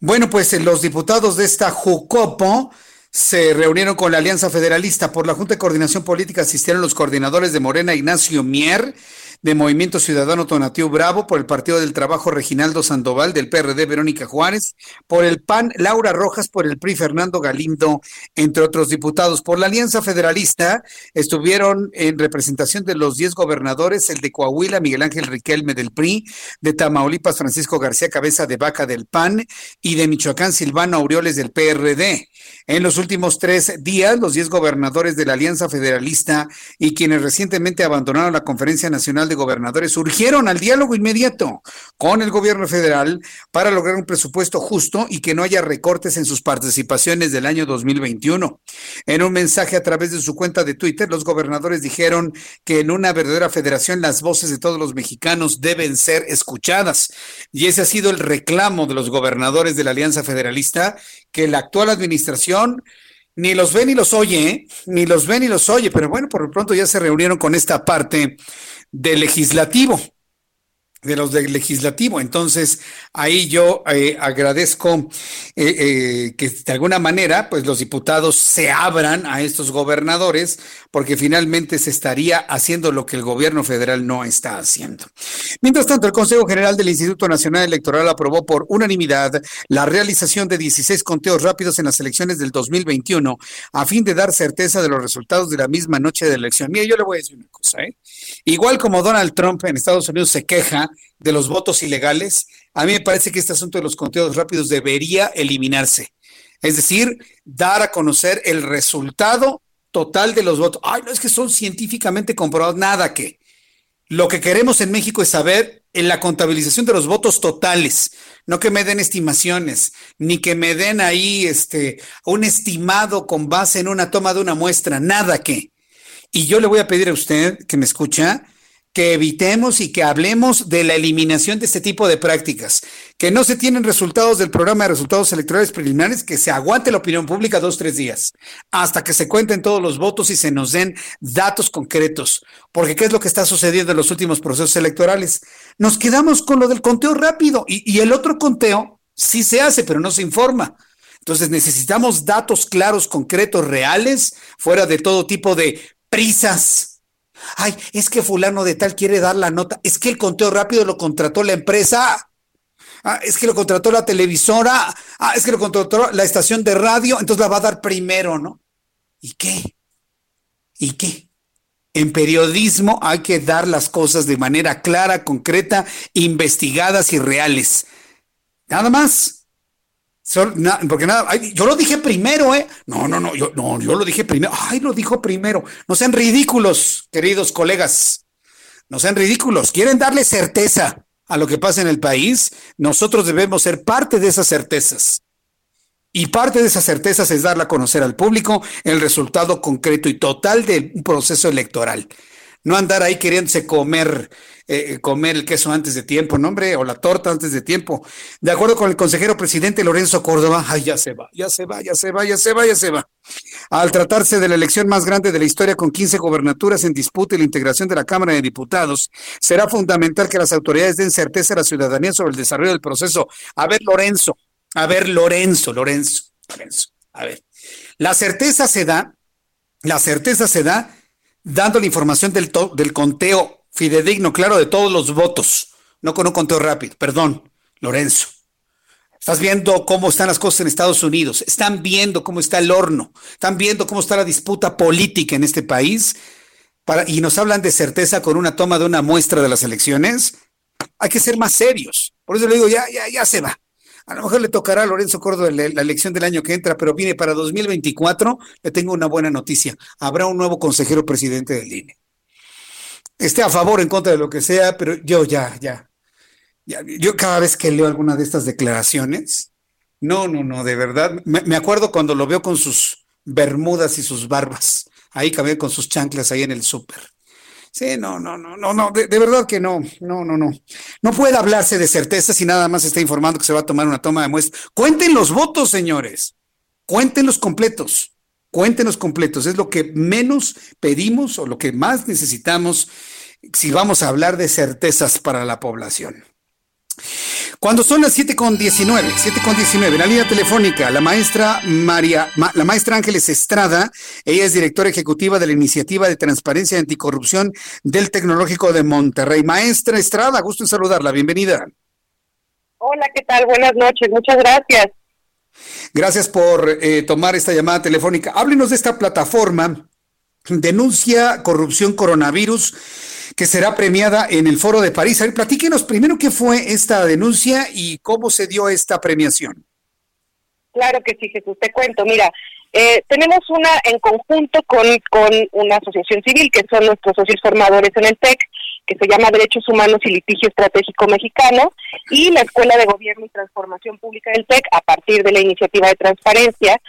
Bueno, pues los diputados de esta Jucopo se reunieron con la Alianza Federalista. Por la Junta de Coordinación Política asistieron los coordinadores de Morena, Ignacio Mier, de Movimiento Ciudadano Tonatiuh Bravo, por el Partido del Trabajo Reginaldo Sandoval, del PRD Verónica Juárez, por el PAN Laura Rojas, por el PRI Fernando Galindo, entre otros diputados. Por la Alianza Federalista estuvieron en representación de los 10 gobernadores, el de Coahuila, Miguel Ángel Riquelme del PRI, de Tamaulipas, Francisco García Cabeza de Vaca del PAN y de Michoacán, Silvano Aureoles del PRD. En los últimos tres días, los 10 gobernadores de la Alianza Federalista y quienes recientemente abandonaron la Conferencia Nacional de Gobernadores urgieron al diálogo inmediato con el gobierno federal para lograr un presupuesto justo y que no haya recortes en sus participaciones del año 2021. En un mensaje a través de su cuenta de Twitter, los gobernadores dijeron que en una verdadera federación las voces de todos los mexicanos deben ser escuchadas. Y ese ha sido el reclamo de los gobernadores de la Alianza Federalista, que la actual administración ni los ve ni los oye, ¿eh? ni los ve ni los oye, pero bueno, por lo pronto ya se reunieron con esta parte del legislativo de los del legislativo. Entonces, ahí yo eh, agradezco eh, eh, que de alguna manera, pues los diputados se abran a estos gobernadores, porque finalmente se estaría haciendo lo que el gobierno federal no está haciendo. Mientras tanto, el Consejo General del Instituto Nacional Electoral aprobó por unanimidad la realización de 16 conteos rápidos en las elecciones del 2021, a fin de dar certeza de los resultados de la misma noche de elección. Mira, yo le voy a decir una cosa, ¿eh? Igual como Donald Trump en Estados Unidos se queja de los votos ilegales, a mí me parece que este asunto de los conteos rápidos debería eliminarse. Es decir, dar a conocer el resultado total de los votos. Ay, no es que son científicamente comprobados, nada que. Lo que queremos en México es saber en la contabilización de los votos totales, no que me den estimaciones, ni que me den ahí este un estimado con base en una toma de una muestra, nada que. Y yo le voy a pedir a usted que me escucha que evitemos y que hablemos de la eliminación de este tipo de prácticas, que no se tienen resultados del programa de resultados electorales preliminares, que se aguante la opinión pública dos, tres días, hasta que se cuenten todos los votos y se nos den datos concretos, porque ¿qué es lo que está sucediendo en los últimos procesos electorales? Nos quedamos con lo del conteo rápido y, y el otro conteo sí se hace, pero no se informa. Entonces necesitamos datos claros, concretos, reales, fuera de todo tipo de prisas Ay, es que fulano de tal quiere dar la nota. Es que el conteo rápido lo contrató la empresa. Ah, es que lo contrató la televisora. Ah, es que lo contrató la estación de radio. Entonces la va a dar primero, ¿no? ¿Y qué? ¿Y qué? En periodismo hay que dar las cosas de manera clara, concreta, investigadas y reales. Nada más. Porque nada, yo lo dije primero, ¿eh? No, no, no, yo, no, yo lo dije primero. Ay, lo dijo primero. No sean ridículos, queridos colegas. No sean ridículos. Quieren darle certeza a lo que pasa en el país. Nosotros debemos ser parte de esas certezas. Y parte de esas certezas es darle a conocer al público el resultado concreto y total del proceso electoral. No andar ahí queriéndose comer, eh, comer el queso antes de tiempo, ¿no, hombre? O la torta antes de tiempo. De acuerdo con el consejero presidente Lorenzo Córdoba, ay, ya se va, ya se va, ya se va, ya se va, ya se va. Al tratarse de la elección más grande de la historia con 15 gobernaturas en disputa y la integración de la Cámara de Diputados, será fundamental que las autoridades den certeza a la ciudadanía sobre el desarrollo del proceso. A ver, Lorenzo, a ver, Lorenzo, Lorenzo, Lorenzo, a ver. La certeza se da, la certeza se da dando la información del, del conteo fidedigno, claro, de todos los votos, no con un conteo rápido, perdón, Lorenzo. Estás viendo cómo están las cosas en Estados Unidos, están viendo cómo está el horno, están viendo cómo está la disputa política en este país para, y nos hablan de certeza con una toma de una muestra de las elecciones. Hay que ser más serios. Por eso le digo, ya, ya, ya se va. A lo mejor le tocará a Lorenzo Córdoba la, elección del año que entra, pero viene para 2024. Le tengo una buena noticia. Habrá un nuevo consejero presidente del INE. Esté a favor en contra de lo que sea, pero yo ya, ya, Yo cada vez que leo alguna de estas declaraciones, no, no, no, de verdad. Me, acuerdo cuando lo veo con sus bermudas y sus barbas. Ahí cabía con sus chanclas ahí en el súper. Sí, no, no, no, no, no, de, verdad que no, no, no, no. No puede hablarse de certeza si nada más está informando que se va a tomar una toma de muestra. Cuenten los votos, señores. Cuéntenlos completos. Cuéntenos completos. Es lo que menos pedimos o lo que más necesitamos si vamos a hablar de certezas para la población. Cuando son las 7 con 19, 7 con 19, en la línea telefónica, la maestra María, la maestra Ángeles Estrada, ella es directora ejecutiva de la Iniciativa de Transparencia y Anticorrupción del Tecnológico de Monterrey. Maestra Estrada, gusto en saludarla, bienvenida. Hola, ¿qué tal? Buenas noches, muchas gracias. Gracias por eh, tomar esta llamada telefónica. Háblenos de esta plataforma, denuncia corrupción coronavirus que será premiada en el Foro de París. A ver, platíquenos primero qué fue esta denuncia y cómo se dio esta premiación. Claro que sí, Jesús, te cuento. Mira, eh, tenemos una en conjunto con, con una asociación civil, que son nuestros socios formadores en el TEC, que se llama Derechos Humanos y Litigio Estratégico Mexicano, y la Escuela de Gobierno y Transformación Pública del TEC, a partir de la iniciativa de transparencia,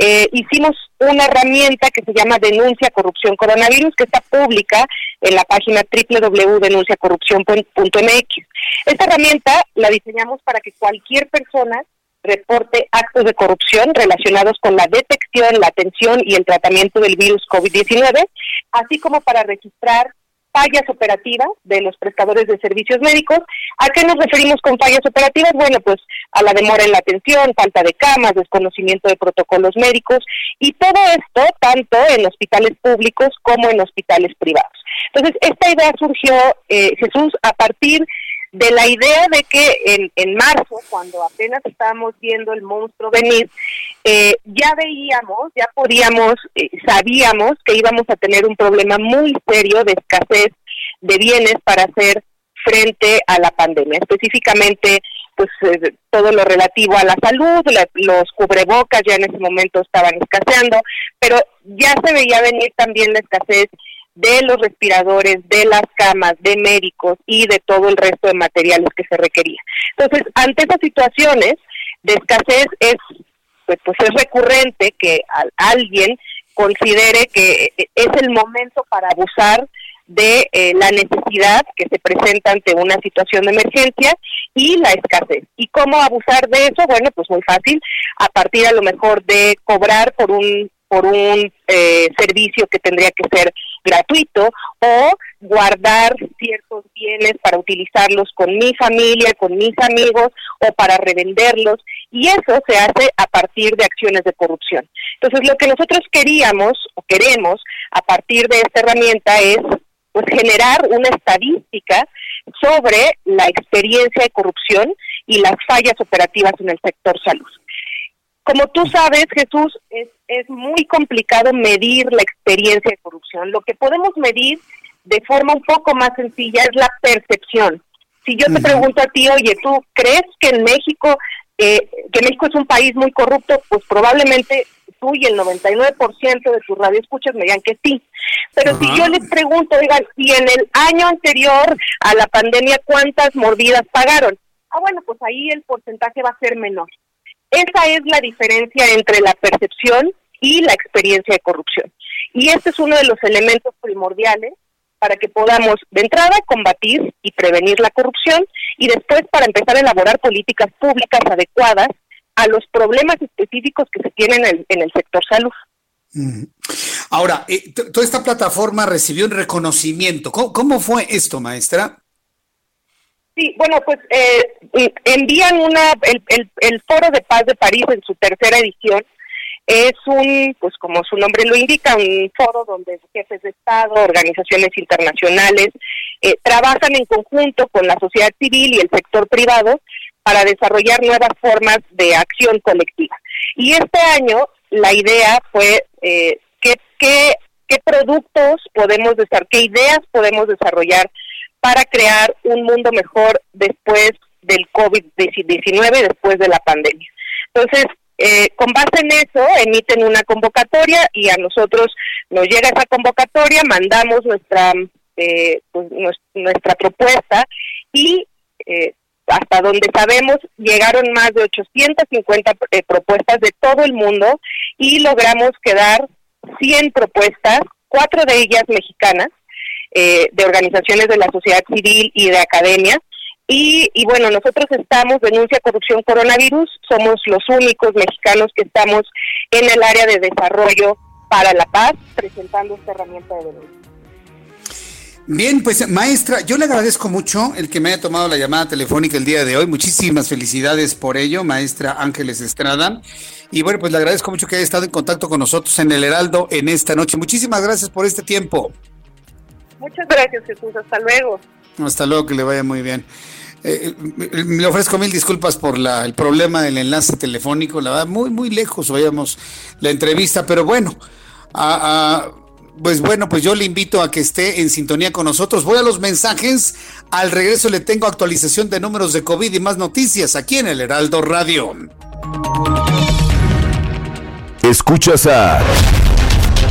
eh, hicimos una herramienta que se llama Denuncia Corrupción Coronavirus, que está pública en la página www.denunciacorrupción.mx. Esta herramienta la diseñamos para que cualquier persona reporte actos de corrupción relacionados con la detección, la atención y el tratamiento del virus COVID-19, así como para registrar fallas operativas de los prestadores de servicios médicos. ¿A qué nos referimos con fallas operativas? Bueno, pues a la demora en la atención, falta de camas, desconocimiento de protocolos médicos y todo esto tanto en hospitales públicos como en hospitales privados. Entonces, esta idea surgió, eh, Jesús, a partir de la idea de que en, en marzo, cuando apenas estábamos viendo el monstruo venir, eh, ya veíamos, ya podíamos, eh, sabíamos que íbamos a tener un problema muy serio de escasez de bienes para hacer frente a la pandemia, específicamente pues eh, todo lo relativo a la salud, los cubrebocas ya en ese momento estaban escaseando, pero ya se veía venir también la escasez de los respiradores, de las camas, de médicos y de todo el resto de materiales que se requería. Entonces, ante esas situaciones de escasez es pues, pues es recurrente que alguien considere que es el momento para abusar de eh, la necesidad que se presenta ante una situación de emergencia y la escasez. ¿Y cómo abusar de eso? Bueno, pues muy fácil, a partir a lo mejor de cobrar por un por un eh, servicio que tendría que ser gratuito o guardar ciertos bienes para utilizarlos con mi familia, con mis amigos o para revenderlos y eso se hace a partir de acciones de corrupción. Entonces lo que nosotros queríamos o queremos a partir de esta herramienta es pues generar una estadística sobre la experiencia de corrupción y las fallas operativas en el sector salud. Como tú sabes, Jesús, es, es muy complicado medir la experiencia de corrupción. Lo que podemos medir de forma un poco más sencilla es la percepción. Si yo te pregunto a ti, oye, ¿tú crees que en México, eh, que México es un país muy corrupto? Pues probablemente tú y el 99% de tus radioescuchas me digan que sí. Pero si yo les pregunto, oigan, y en el año anterior a la pandemia, ¿cuántas mordidas pagaron? Ah, bueno, pues ahí el porcentaje va a ser menor. Esa es la diferencia entre la percepción y la experiencia de corrupción. Y este es uno de los elementos primordiales para que podamos, de entrada, combatir y prevenir la corrupción y después para empezar a elaborar políticas públicas adecuadas a los problemas específicos que se tienen en el, sector salud. Ahora, eh, toda esta plataforma recibió un reconocimiento. ¿Cómo, fue esto, maestra? Sí, bueno, pues eh, envían una, el, el Foro de Paz de París en su tercera edición es un, pues como su nombre lo indica, un foro donde jefes de Estado, organizaciones internacionales, eh, trabajan en conjunto con la sociedad civil y el sector privado para desarrollar nuevas formas de acción colectiva. Y este año la idea fue eh, qué, qué, qué productos podemos desarrollar, qué ideas podemos desarrollar para crear un mundo mejor después del COVID-19, después de la pandemia. Entonces, eh, con base en eso, emiten una convocatoria y a nosotros nos llega esa convocatoria, mandamos nuestra eh, pues, nuestra propuesta y eh, hasta donde sabemos llegaron más de 850 propuestas de todo el mundo y logramos quedar 100 propuestas, cuatro de ellas mexicanas, de organizaciones de la sociedad civil y de academia, y, y, bueno, nosotros estamos, denuncia corrupción coronavirus, somos los únicos mexicanos que estamos en el área de desarrollo para la paz, presentando esta herramienta de denuncia. Bien, pues maestra, yo le agradezco mucho el que me haya tomado la llamada telefónica el día de hoy. Muchísimas felicidades por ello, maestra Ángeles Estrada. Y bueno, pues le agradezco mucho que haya estado en contacto con nosotros en el Heraldo en esta noche. Muchísimas gracias por este tiempo. Muchas gracias, Jesús. Hasta luego. Hasta luego, que le vaya muy bien. Eh, le ofrezco mil disculpas por la, el problema del enlace telefónico, la verdad, muy, muy lejos oíamos la entrevista, pero bueno, pues bueno, pues yo le invito a que esté en sintonía con nosotros. Voy a los mensajes, al regreso le tengo actualización de números de COVID y más noticias aquí en el Heraldo Radio. Escuchas a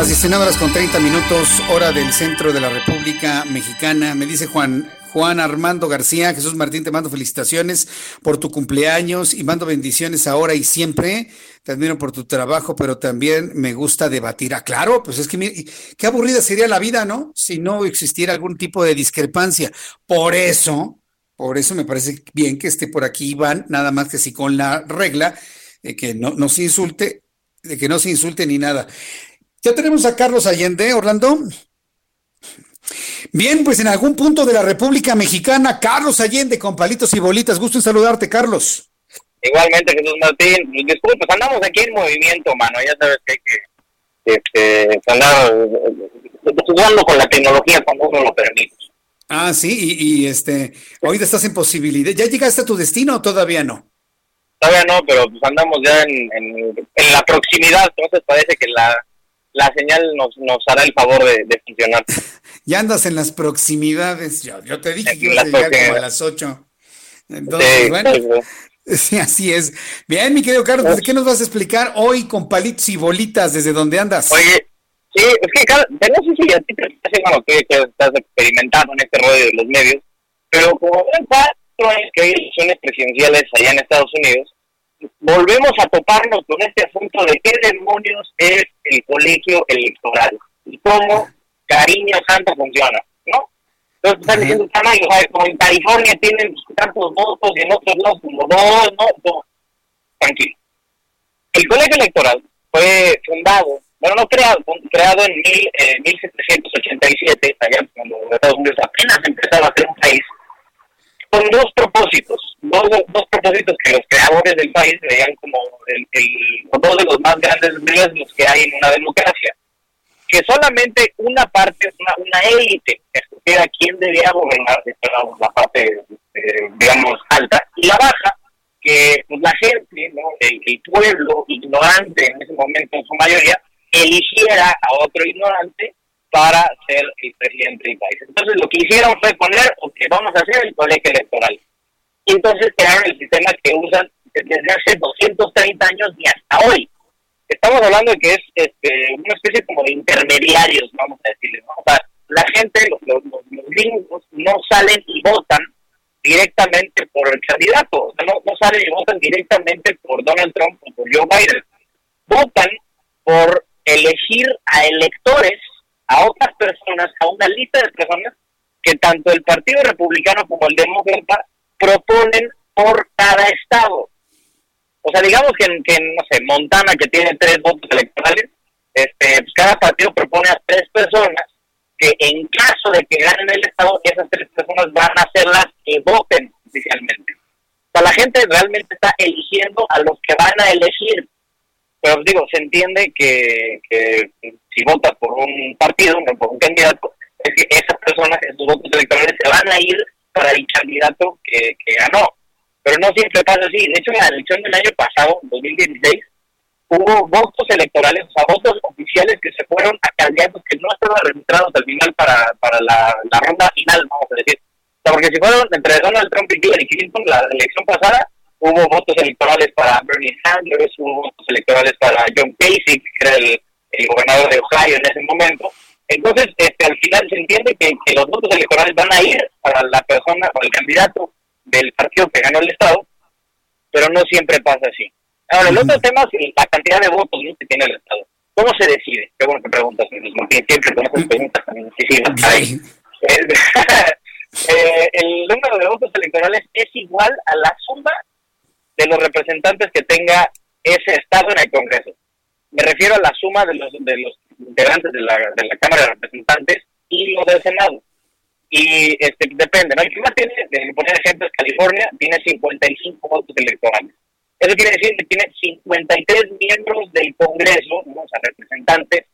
Las 19 horas con 30 minutos, hora del centro de la República Mexicana. Me dice Juan, Juan Armando García, Jesús Martín, te mando felicitaciones por tu cumpleaños y mando bendiciones ahora y siempre. Te admiro por tu trabajo, pero también me gusta debatir. Ah, claro, pues es que qué aburrida sería la vida, ¿no? Si no existiera algún tipo de discrepancia. Por eso, por eso me parece bien que esté por aquí Iván, nada más que si con la regla de que no se insulte, de que no se insulte ni nada. Ya tenemos a Carlos Allende, Orlando. Bien, pues en algún punto de la República Mexicana, Carlos Allende con palitos y bolitas. Gusto en saludarte, Carlos. Igualmente, Jesús Martín. Disculpe, pues andamos aquí en movimiento, mano. Ya sabes que hay que este, andar jugando con la tecnología cuando uno lo permite. Ah, sí, y, este, ahorita estás en posibilidad. ¿Ya llegaste a tu destino o todavía no? Todavía no, pero pues andamos ya en, en la proximidad, entonces parece que la la señal nos, nos hará el favor de, funcionar. ya andas en las proximidades, yo, yo te dije que iba a llegar como a las 8. Entonces, bueno, sí, así es. Bien, mi querido Carlos, ¿de qué nos vas a explicar hoy con palitos y bolitas desde donde andas? Oye, sí, es que no sé si a ti te estás que, que estás experimentando en este rollo de los medios, pero como ven cuatro años que hay elecciones presidenciales allá en Estados Unidos, volvemos a toparnos con este asunto de qué demonios es el colegio electoral y cómo cariño santa funciona, ¿no? Entonces están diciendo, como en California tienen tantos votos y en otros no, como no, no, no. Tranquilo. El colegio electoral fue fundado bueno, no creado, creado en mil, 1787, eh, allá cuando Estados Unidos apenas empezaba a ser un país, con dos propósitos, dos, dos propósitos que los creadores del país veían como el, dos de los más grandes riesgos que hay en una democracia. Que solamente una parte, una, una élite, escogiera quién debía gobernar, la parte, eh, digamos, alta, y la baja, que pues, la gente, ¿no? el, el pueblo ignorante en ese momento en su mayoría, eligiera a otro ignorante para ser el presidente del país. Entonces lo que hicieron fue poner, ok, vamos a hacer el colegio electoral. Y entonces crearon el sistema que usan desde hace 230 años y hasta hoy. Estamos hablando de que es este, una especie como de intermediarios, vamos a decirle. O sea, la gente, los, los, los, gringos, no salen y votan directamente por el candidato. O sea, no, no salen y votan directamente por Donald Trump o por Joe Biden. Votan por elegir a electores, a otras personas, a una lista de personas que tanto el Partido Republicano como el Demócrata proponen por cada estado. O sea, digamos que en, que no sé, Montana, que tiene tres votos electorales, este, pues cada partido propone a tres personas que en caso de que ganen el estado, esas tres personas van a ser las que voten oficialmente. O sea, la gente realmente está eligiendo a los que van a elegir pero digo, se entiende que, si votas por un partido, no por un candidato, es que esas personas, esos votos electorales se van a ir para el candidato que, ganó. Pero no siempre pasa así. De hecho, en la elección del año pasado, 2016, hubo votos electorales, o sea, votos oficiales que se fueron a candidatos que no estaban registrados al final para, para la, ronda final, vamos a decir. O sea, porque si fueron entre Donald Trump y Hillary Clinton la elección pasada, hubo votos electorales para Bernie Sanders, hubo votos electorales para John Kasich, que era el, gobernador de Ohio en ese momento. Entonces, este, al final se entiende que, los votos electorales van a ir para la persona, para el candidato del partido que ganó el Estado, pero no siempre pasa así. Ahora, el otro tema es la cantidad de votos que tiene el Estado. ¿Cómo se decide? Qué bueno que preguntas, siempre con esas preguntas también eh, el número de votos electorales es igual a la suma de los representantes que tenga ese Estado en el Congreso. Me refiero a la suma de los, de los integrantes de la, de la Cámara de Representantes y los del Senado. Y este, depende, ¿no? El que más tiene, de poner ejemplos, California tiene 55 votos electorales. Eso quiere decir que tiene 53 miembros del Congreso, o sea, representantes,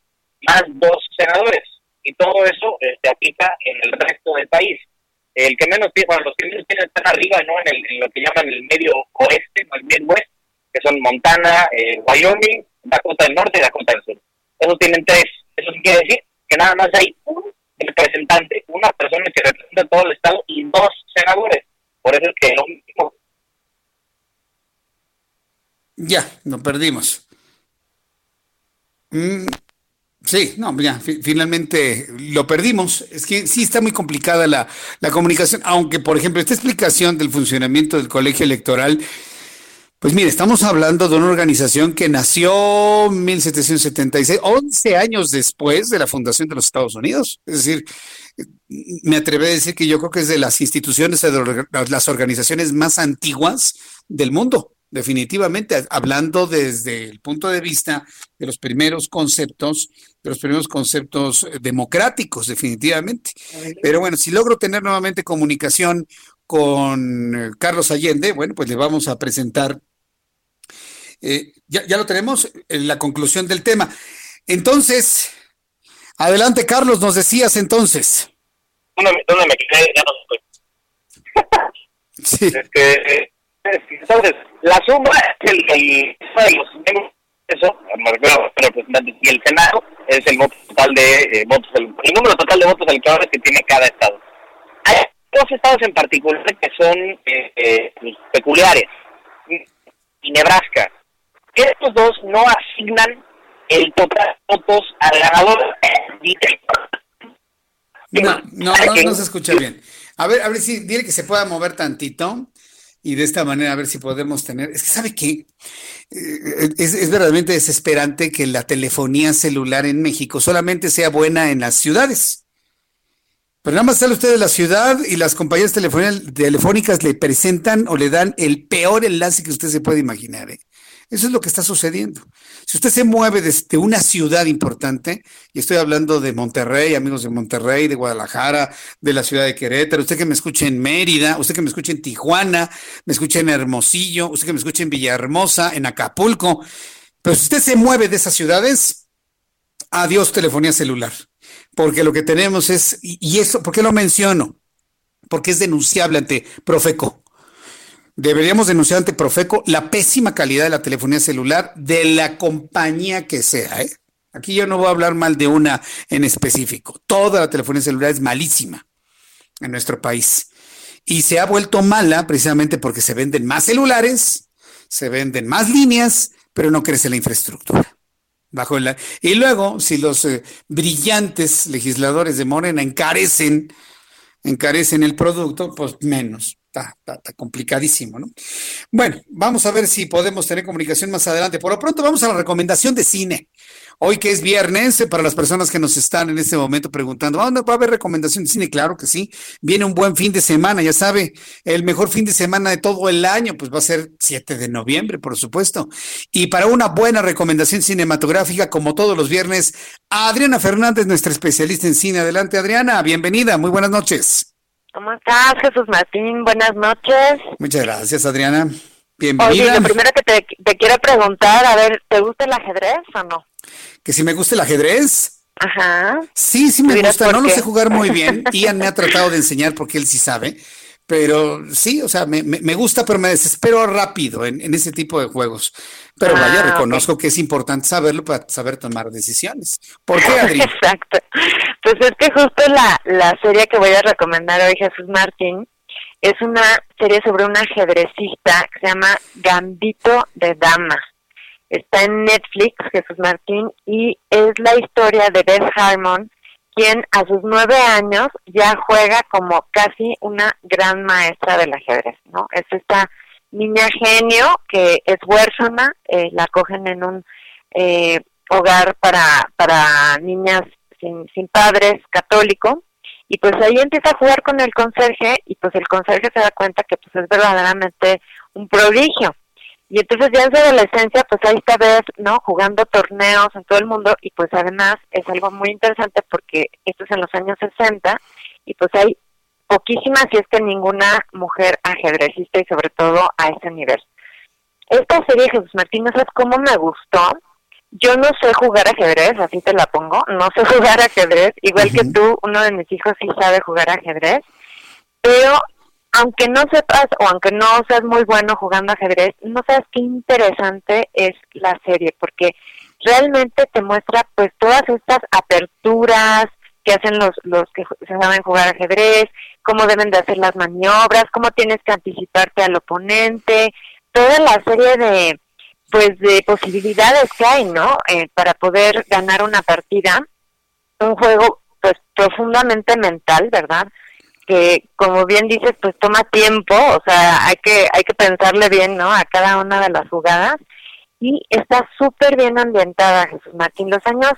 más dos senadores. Y todo eso se este, aplica en el resto del país el que menos bueno, los que menos tienen están arriba, ¿no? En, el, en lo que llaman el medio oeste, no el Midwest, que son Montana, eh, Wyoming, Dakota del Norte y Dakota del Sur. Esos tienen tres. Eso quiere decir que nada más hay un representante, una persona que representa todo el estado y dos senadores. Por eso es que lo mismo. Ya, lo perdimos. Mm, Sí, no, ya, finalmente lo perdimos. Es que sí está muy complicada la, comunicación, aunque, por ejemplo, esta explicación del funcionamiento del colegio electoral, pues mire, estamos hablando de una organización que nació en 1776, 11 años después de la fundación de los Estados Unidos. Es decir, me atrevo a decir que yo creo que es de las instituciones, de las organizaciones más antiguas del mundo definitivamente, hablando desde el punto de vista de los primeros conceptos, de los primeros conceptos eh, democráticos, definitivamente. Pero bueno, si logro tener nuevamente comunicación con eh, Carlos Allende, bueno, pues le vamos a presentar, eh, ya, lo tenemos, en la conclusión del tema. Entonces, adelante Carlos, nos decías entonces. ¿Dónde, me quedé? Ya no sí. Este, entonces, la suma es el, el, el eso, representantes y el Senado es el voto total de eh, votos, el, número total de votos electorales que tiene cada estado. Hay dos estados en particular que son eh, eh, pues, peculiares y Nebraska. Estos dos no asignan el total de votos al ganador. No, no, no, no se escucha bien. A ver, a ver si dile que se pueda mover tantito y de esta manera a ver si podemos tener. Es que, ¿sabe qué? Eh, es, es, verdaderamente desesperante que la telefonía celular en México solamente sea buena en las ciudades. Pero nada más sale usted de la ciudad y las compañías telefónicas le presentan o le dan el peor enlace que usted se puede imaginar. ¿eh? Eso es lo que está sucediendo. Si usted se mueve desde una ciudad importante, y estoy hablando de Monterrey, amigos de Monterrey, de Guadalajara, de la ciudad de Querétaro, usted que me escuche en Mérida, usted que me escuche en Tijuana, me escuche en Hermosillo, usted que me escuche en Villahermosa, en Acapulco, pero si usted se mueve de esas ciudades, adiós telefonía celular, porque lo que tenemos es, y eso, ¿por qué lo menciono? Porque es denunciable ante Profeco deberíamos denunciar ante Profeco la pésima calidad de la telefonía celular de la compañía que sea. ¿eh? Aquí yo no voy a hablar mal de una en específico. Toda la telefonía celular es malísima en nuestro país. Y se ha vuelto mala precisamente porque se venden más celulares, se venden más líneas, pero no crece la infraestructura. Y luego, si los eh, brillantes legisladores de Morena encarecen, encarecen el producto, pues menos está, complicadísimo, ¿no? Bueno, vamos a ver si podemos tener comunicación más adelante. Por lo pronto vamos a la recomendación de cine. Hoy que es viernes, eh, para las personas que nos están en este momento preguntando, ¿dónde va a haber recomendación de cine? Claro que sí. Viene un buen fin de semana, ya sabe, el mejor fin de semana de todo el año, pues va a ser 7 de noviembre, por supuesto. Y para una buena recomendación cinematográfica, como todos los viernes, Adriana Fernández, nuestra especialista en cine. Adelante, Adriana, bienvenida, muy buenas noches. ¿Cómo estás, Jesús Martín? Buenas noches. Muchas gracias, Adriana. Bienvenida. Oye, lo primero que te, quiero preguntar, a ver, ¿te gusta el ajedrez o no? ¿Que si me gusta el ajedrez? Ajá. Sí, sí me gusta. No lo sé jugar muy bien. Ian me ha tratado de enseñar porque él sí sabe. Pero sí, o sea, me, me, gusta, pero me desespero rápido en, en ese tipo de juegos. Pero ah, vaya, reconozco que es importante saberlo para saber tomar decisiones. ¿Por qué, Adri? Exacto. Pues es que justo la, la serie que voy a recomendar hoy, Jesús Martín, es una serie sobre un ajedrecista que se llama Gambito de Dama. Está en Netflix, Jesús Martín, y es la historia de Beth Harmon, quien a sus nueve años ya juega como casi una gran maestra del ajedrez, ¿no? Es esta niña genio que es huérfana, eh, la cogen en un eh, hogar para, para niñas sin, sin padres católico, y pues ahí empieza a jugar con el conserje, y pues el conserje se da cuenta que pues es verdaderamente un prodigio. Y entonces ya en su adolescencia, pues ahí está vez, ¿no? Jugando torneos en todo el mundo y pues además es algo muy interesante porque esto es en los años 60 y pues hay poquísimas, si es que ninguna mujer ajedrecista y sobre todo a ese nivel. Esta serie Jesús Martín, ¿no sabes cómo me gustó? Yo no sé jugar ajedrez, así te la pongo, no sé jugar ajedrez, igual que tú, uno de mis hijos sí sabe jugar ajedrez, pero aunque no sepas o aunque no seas muy bueno jugando ajedrez, no sabes qué interesante es la serie, porque realmente te muestra pues todas estas aperturas que hacen los, los que se saben jugar ajedrez, cómo deben de hacer las maniobras, cómo tienes que anticiparte al oponente, toda la serie de pues de posibilidades que hay, ¿no? Eh, para poder ganar una partida, un juego pues profundamente mental, ¿verdad? que como bien dices pues toma tiempo o sea hay que hay que pensarle bien no a cada una de las jugadas y está súper bien ambientada Jesús Martín los años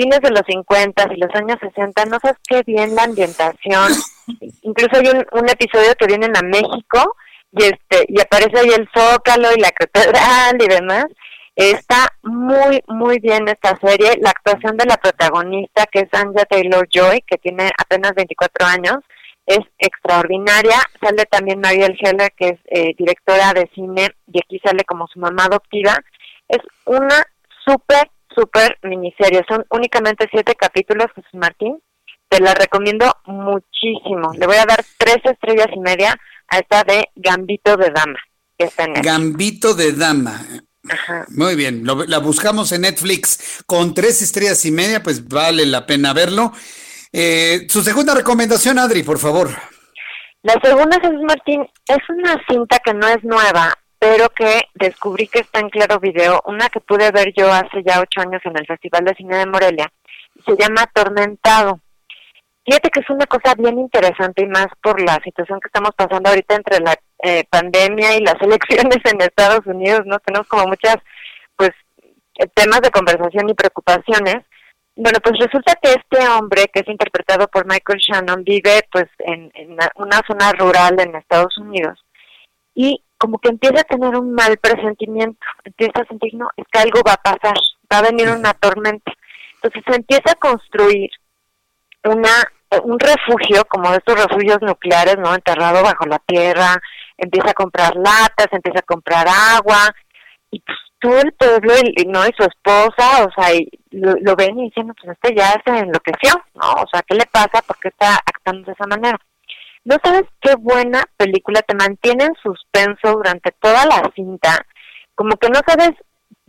fines de los 50 y los años 60 no sabes qué bien la ambientación incluso hay un, un episodio que vienen a México y este y aparece ahí el zócalo y la catedral y demás está muy muy bien esta serie la actuación de la protagonista que es Anja Taylor Joy que tiene apenas 24 años es extraordinaria. Sale también Mariel Heller, que es eh, directora de cine, y aquí sale como su mamá adoptiva. Es una súper, súper miniserie. Son únicamente siete capítulos, Jesús Martín. Te la recomiendo muchísimo. Le voy a dar tres estrellas y media a esta de Gambito de Dama. Gambito de Dama. Muy bien, la buscamos en Netflix con tres estrellas y media, pues vale la pena verlo. Eh, su segunda recomendación, Adri, por favor. La segunda, Jesús Martín, es una cinta que no es nueva, pero que descubrí que está en Claro Video, una que pude ver yo hace ya ocho años en el Festival de Cine de Morelia. Se llama Atormentado. Fíjate que es una cosa bien interesante y más por la situación que estamos pasando ahorita entre la eh, pandemia y las elecciones en Estados Unidos, ¿no? Tenemos como muchas, pues, temas de conversación y preocupaciones. Bueno, pues resulta que este hombre, que es interpretado por Michael Shannon, vive pues en, una zona rural en Estados Unidos y como que empieza a tener un mal presentimiento, empieza a sentir, no, es que algo va a pasar, va a venir una tormenta. Entonces se empieza a construir una un refugio, como estos refugios nucleares, ¿no? Enterrado bajo la tierra, empieza a comprar latas, empieza a comprar agua, y pues todo el pueblo, y, ¿no? Y su esposa, o sea, y lo, ven y dicen, pues este ya se enloqueció, ¿no? O sea, ¿qué le pasa? ¿Por qué está actuando de esa manera? No sabes qué buena película, te mantiene en suspenso durante toda la cinta, como que no sabes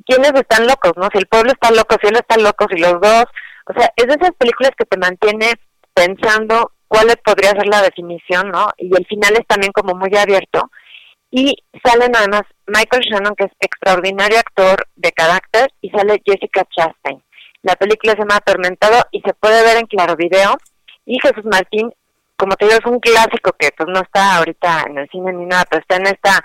quiénes están locos, ¿no? Si el pueblo está loco, si él está loco, si los dos, o sea, es de esas películas que te mantiene pensando cuál podría ser la definición, ¿no? Y el final es también como muy abierto. Y sale nada más Michael Shannon, que es extraordinario actor de carácter, y sale Jessica Chastain. La película se llama Atormentado y se puede ver en Claro Video. Y Jesús Martín, como te digo, es un clásico que pues no está ahorita en el cine ni nada, pero está en esta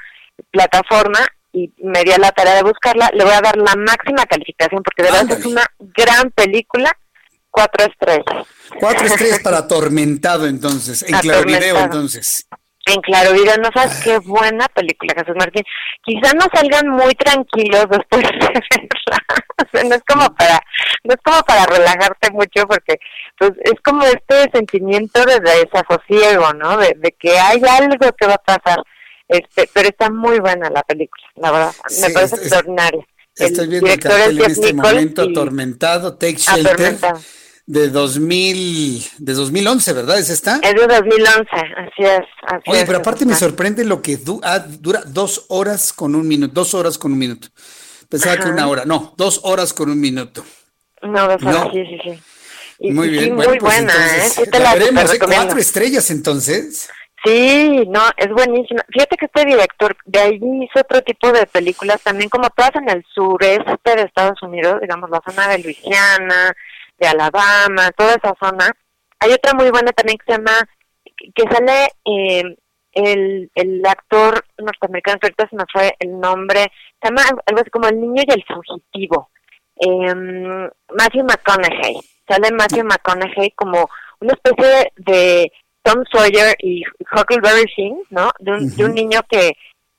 plataforma y me dio la tarea de buscarla. Le voy a dar la máxima calificación porque de verdad es una gran película cuatro estrellas. Cuatro estrellas para Atormentado, entonces, en Claro Video, entonces. En Claro Video, no sabes qué buena película, Jesús Martín. Quizá no salgan muy tranquilos después de verla. o sea, no es como para, no es como para relajarte mucho, porque pues es como este sentimiento de desasosiego, ¿no? De, que hay algo que va a pasar. Este, pero está muy buena la película, la verdad. Me parece extraordinaria. Estoy viendo el cartel en este momento, Atormentado, Take Shelter de 2000, de 2011, ¿verdad? ¿Es esta? Es de 2011, así es. Oye, pero aparte me sorprende lo que ah, dura dos horas con un minuto, dos horas con un minuto. Pensaba que una hora, no, dos horas con un minuto. No, dos horas, sí, sí, sí. muy bien, muy pues buena, ¿eh? la, veremos, ¿eh? cuatro estrellas entonces. Sí, no, es buenísima. Fíjate que este director de ahí hizo otro tipo de películas también, como todas en el sureste de Estados Unidos, digamos la zona de Luisiana, de Alabama, toda esa zona. Hay otra muy buena también que se llama, que sale eh, el, el actor norteamericano, que ahorita se me fue el nombre, se llama algo así como El Niño y el Fugitivo. Eh, Matthew McConaughey. Sale Matthew McConaughey como una especie de Tom Sawyer y Huckleberry Finn, ¿no? De un, de un niño que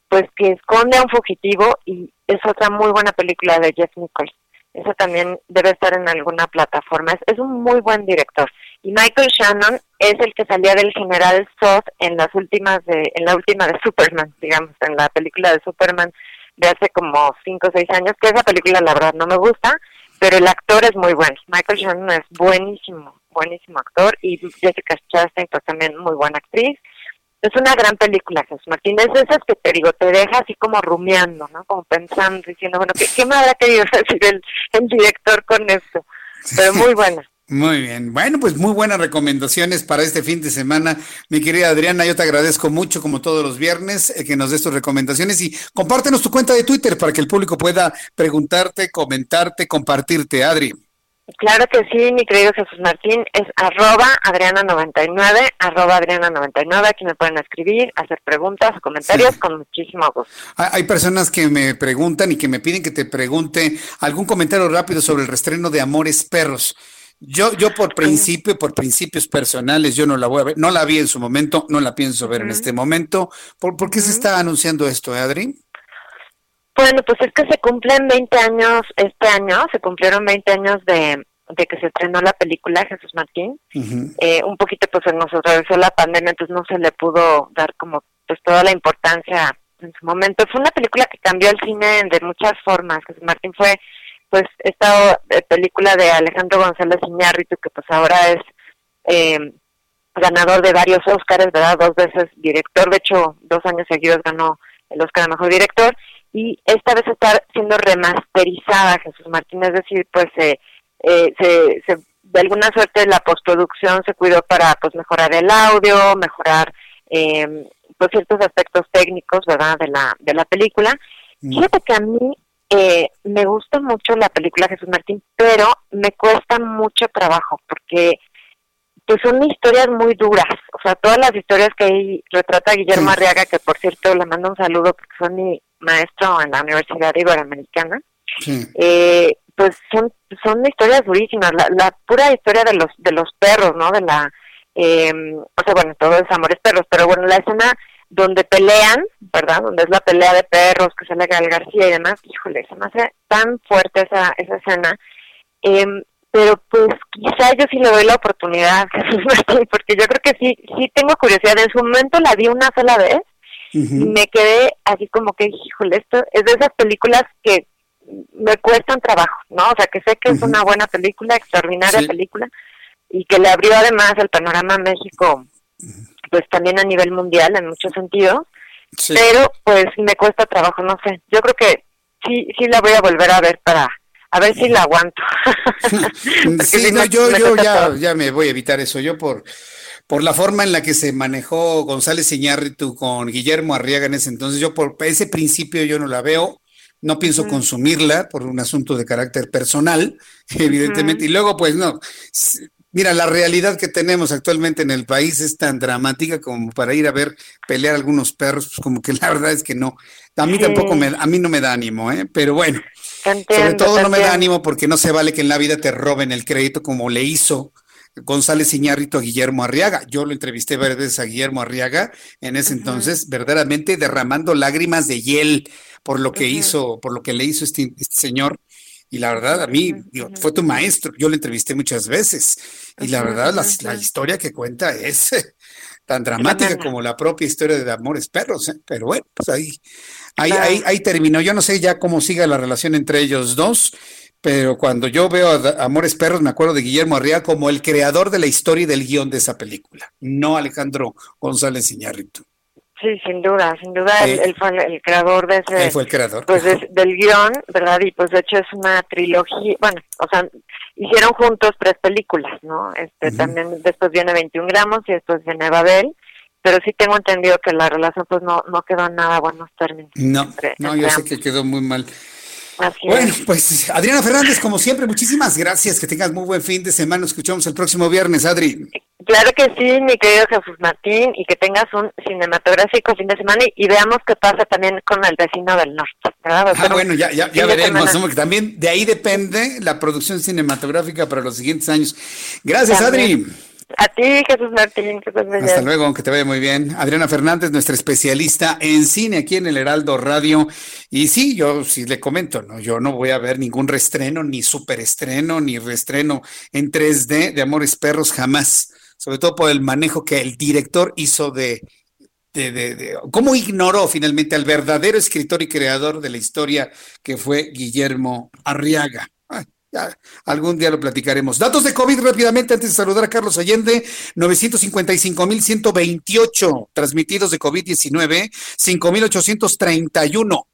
pues que esconde a un fugitivo y es otra muy buena película de Jeff Nichols. Eso también debe estar en alguna plataforma. Es, un muy buen director. Y Michael Shannon es el que salía del general Zod en las últimas de, en la última de Superman, digamos, en la película de Superman de hace como cinco o seis años, que esa película la verdad no me gusta, pero el actor es muy bueno. Michael Shannon es buenísimo, buenísimo actor y Jessica Chastain pues también muy buena actriz es una gran película, Jesús Martín. Es de esas que te digo, te deja así como rumiando, ¿no? Como pensando, diciendo, bueno, ¿qué, qué me habrá querido decir el, el director con esto? Pero muy buena. Muy bien. Bueno, pues muy buenas recomendaciones para este fin de semana. Mi querida Adriana, yo te agradezco mucho, como todos los viernes, eh, que nos des tus recomendaciones y compártenos tu cuenta de Twitter para que el público pueda preguntarte, comentarte, compartirte. Adri. Claro que sí, mi querido Jesús Martín, es arroba Adriana99, arroba Adriana99, aquí me pueden escribir, hacer preguntas o comentarios con muchísimo gusto. Hay personas que me preguntan y que me piden que te pregunte algún comentario rápido sobre el restreno de Amores Perros. Yo, yo por principio, por principios personales, yo no la voy a ver, no la vi en su momento, no la pienso ver en este momento. ¿Por, ¿por qué se está anunciando esto, eh, Adri? Bueno, pues es que se cumplen 20 años este año, se cumplieron 20 años de, que se estrenó la película Jesús Martín. eh, un poquito pues nos atravesó la pandemia, entonces no se le pudo dar como pues toda la importancia en su momento. Fue una película que cambió el cine de muchas formas. Jesús Martín fue pues esta eh, película de Alejandro González Iñárritu que pues ahora es eh, ganador de varios Óscares, ¿verdad? Dos veces director, de hecho dos años seguidos ganó el Óscar a Mejor Director y esta vez está siendo remasterizada Jesús Martín, es decir, pues eh, eh, se, de alguna suerte la postproducción se cuidó para pues mejorar el audio, mejorar eh, pues ciertos aspectos técnicos, ¿verdad? De la de la película. Mm. Fíjate que a mí eh, me gusta mucho la película Jesús Martín, pero me cuesta mucho trabajo porque pues son historias muy duras, o sea, todas las historias que ahí retrata Guillermo Arriaga, que por cierto le mando un saludo porque son mi maestro en la Universidad Iberoamericana, eh, pues son, son historias durísimas, la, la, pura historia de los de los perros, ¿no? De la, eh, o sea, bueno, todo es amores perros, pero bueno, la escena, donde pelean, ¿verdad? Donde es la pelea de perros que sale Gal García y demás, híjole, se me hace tan fuerte esa, esa escena. Em, pero pues quizá yo sí le doy la oportunidad, porque yo creo que sí, sí tengo curiosidad. En su momento la vi una sola vez y me quedé así como que, híjole, esto es de esas películas que me cuestan trabajo, ¿no? O sea, que sé que es una buena película, extraordinaria película, y que le abrió además el panorama a México pues también a nivel mundial en muchos sentidos, pero pues me cuesta trabajo, no sé. Yo creo que sí sí la voy a volver a ver para a ver si la aguanto. sí, no, yo, yo ya, ya me voy a evitar eso. Yo por por la forma en la que se manejó González Iñárritu con Guillermo Arriaga en ese entonces, yo por ese principio yo no la veo, no pienso consumirla por un asunto de carácter personal, evidentemente, y luego pues no, Mira, la realidad que tenemos actualmente en el país es tan dramática como para ir a ver pelear algunos perros, pues como que la verdad es que no. A mí tampoco me, a mí no me da ánimo, ¿eh? Pero bueno, sobre todo no me da ánimo porque no se vale que en la vida te roben el crédito como le hizo González Iñárritu a Guillermo Arriaga. Yo lo entrevisté varias veces a Guillermo Arriaga en ese entonces, verdaderamente derramando lágrimas de hiel por lo que hizo, por lo que le hizo este, este señor y la verdad, a mí, digo, fue tu maestro, yo lo entrevisté muchas veces. Y la verdad, la, historia que cuenta es tan dramática como la propia historia de Amores Perros. ¿eh? Pero bueno, pues ahí, ahí, ahí, ahí, terminó. Yo no sé ya cómo siga la relación entre ellos dos, pero cuando yo veo a Amores Perros, me acuerdo de Guillermo Arriaga como el creador de la historia y del guion de esa película, no Alejandro González Iñárritu. Sí, sin duda, sin duda, él, fue el, creador de ese... Él fue el creador. Pues del guion, ¿verdad? Y pues de hecho es una trilogía, bueno, o sea, hicieron juntos tres películas, ¿no? Este, También después viene 21 gramos y después viene Babel, pero sí tengo entendido que la relación pues no, no quedó en nada buenos términos. No, no, yo sé que quedó muy mal. bueno, pues Adriana Fernández, como siempre, muchísimas gracias. Que tengas muy buen fin de semana. Nos escuchamos el próximo viernes, Adri. Claro que sí, mi querido Jesús Martín, y que tengas un cinematográfico fin de semana y, veamos qué pasa también con el vecino del norte. ah, bueno, ya, ya, ya veremos. También de ahí depende la producción cinematográfica para los siguientes años. Gracias, Adri. A ti, Jesús Martín, que Hasta luego, aunque te vaya muy bien. Adriana Fernández, nuestra especialista en cine aquí en el Heraldo Radio. Y sí, yo sí le comento, ¿no? Yo no voy a ver ningún reestreno, ni superestreno, ni reestreno en 3D de Amores Perros jamás sobre todo por el manejo que el director hizo de, cómo ignoró finalmente al verdadero escritor y creador de la historia que fue Guillermo Arriaga. algún día lo platicaremos. Datos de COVID rápidamente antes de saludar a Carlos Allende, 955.128 transmitidos de COVID-19, 5.831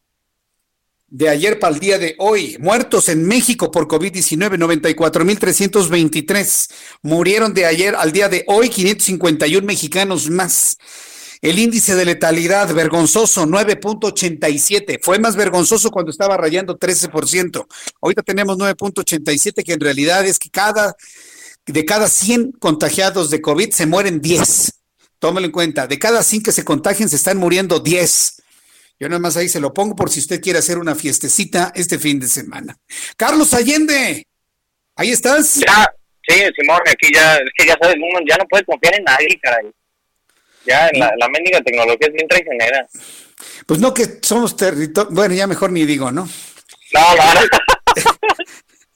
de ayer para el día de hoy. Muertos en México por COVID-19, 94.323. Murieron de ayer al día de hoy 551 mexicanos más. El índice de letalidad vergonzoso 9.87. Fue más vergonzoso cuando estaba rayando 13%. Ahorita tenemos 9.87 que en realidad es que cada de cada 100 contagiados de COVID se mueren 10. Tómalo en cuenta, de cada 100 que se contagian se están muriendo 10. Yo nada más ahí se lo pongo por si usted quiere hacer una fiestecita este fin de semana. Carlos Allende, ¿ahí estás? Ya, sí, Simón, aquí ya, es que ya sabes, uno ya no puede confiar en nadie, caray. Ya, la, la mendiga tecnología es bien traicionera. Pues no que somos territorio, bueno, ya mejor ni digo, ¿no? No, no,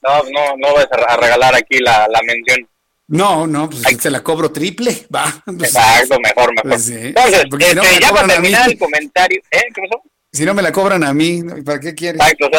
no, no, no vas a regalar aquí la, la mención. No, no, pues se la cobro triple, va. Pues, Exacto, mejor, mejor. Pues Entonces, este, ya para terminar el comentario, ¿eh? ¿Qué pasó? Si no me la cobran a mí, ¿para qué quieres? Exacto,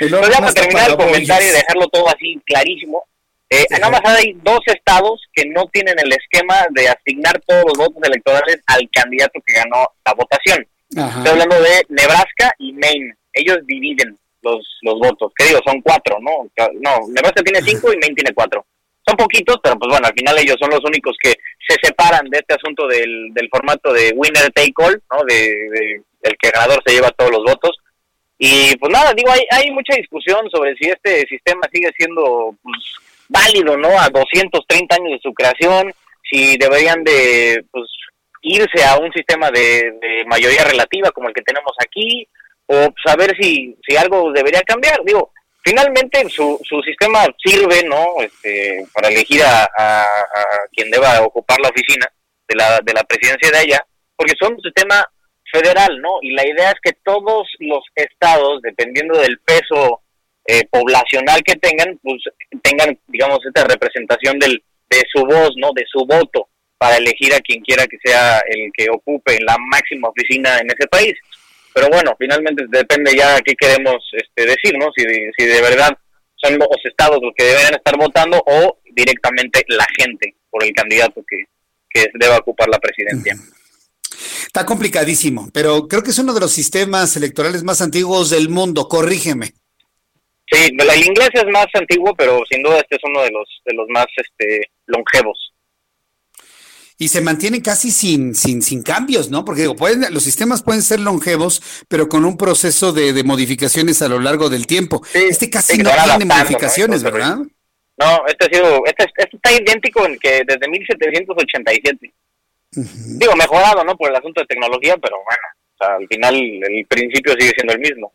Entonces, ya para terminar el comentario y dejarlo todo así clarísimo, eh, nada más hay dos estados que no tienen el esquema de asignar todos los votos electorales al candidato que ganó la votación. Estoy hablando de Nebraska y Maine. Ellos dividen los, los votos. ¿Qué digo? Son cuatro, ¿no? No, Nebraska tiene cinco y Maine tiene cuatro son poquitos, pero pues bueno, al final ellos son los únicos que se separan de este asunto del, del formato de winner take all, ¿no? De, el que ganador se lleva todos los votos. Y pues nada, digo, hay, hay mucha discusión sobre si este sistema sigue siendo pues, válido, ¿no? A 230 años de su creación, si deberían de pues irse a un sistema de, de mayoría relativa como el que tenemos aquí, o saber pues, si, si algo debería cambiar. Digo, finalmente su, su sistema sirve no este, para elegir a, a, quien deba ocupar la oficina de la, de la presidencia de ella porque son un sistema federal, ¿no? Y la idea es que todos los estados, dependiendo del peso eh, poblacional que tengan, pues tengan, digamos, esta representación del, de su voz, ¿no? De su voto para elegir a quien quiera que sea el que ocupe la máxima oficina en ese país. Pero bueno, finalmente depende ya qué queremos este, decir, ¿no? Si, si de verdad son los estados los que deberían estar votando o directamente la gente por el candidato que, que deba ocupar la presidencia. Está complicadísimo, pero creo que es uno de los sistemas electorales más antiguos del mundo, corrígeme. Sí, el inglés es más antiguo, pero sin duda este es uno de los de los más este longevos. Y se mantiene casi sin, sin, sin cambios, ¿no? Porque pueden, los sistemas pueden ser longevos, pero con un proceso de, modificaciones a lo largo del tiempo. este casi no tiene modificaciones, ¿verdad? No, este ha sido, este, este, está idéntico en que desde 1787. Digo, mejorado, ¿no? Por el asunto de tecnología, pero bueno, al final el principio sigue siendo el mismo.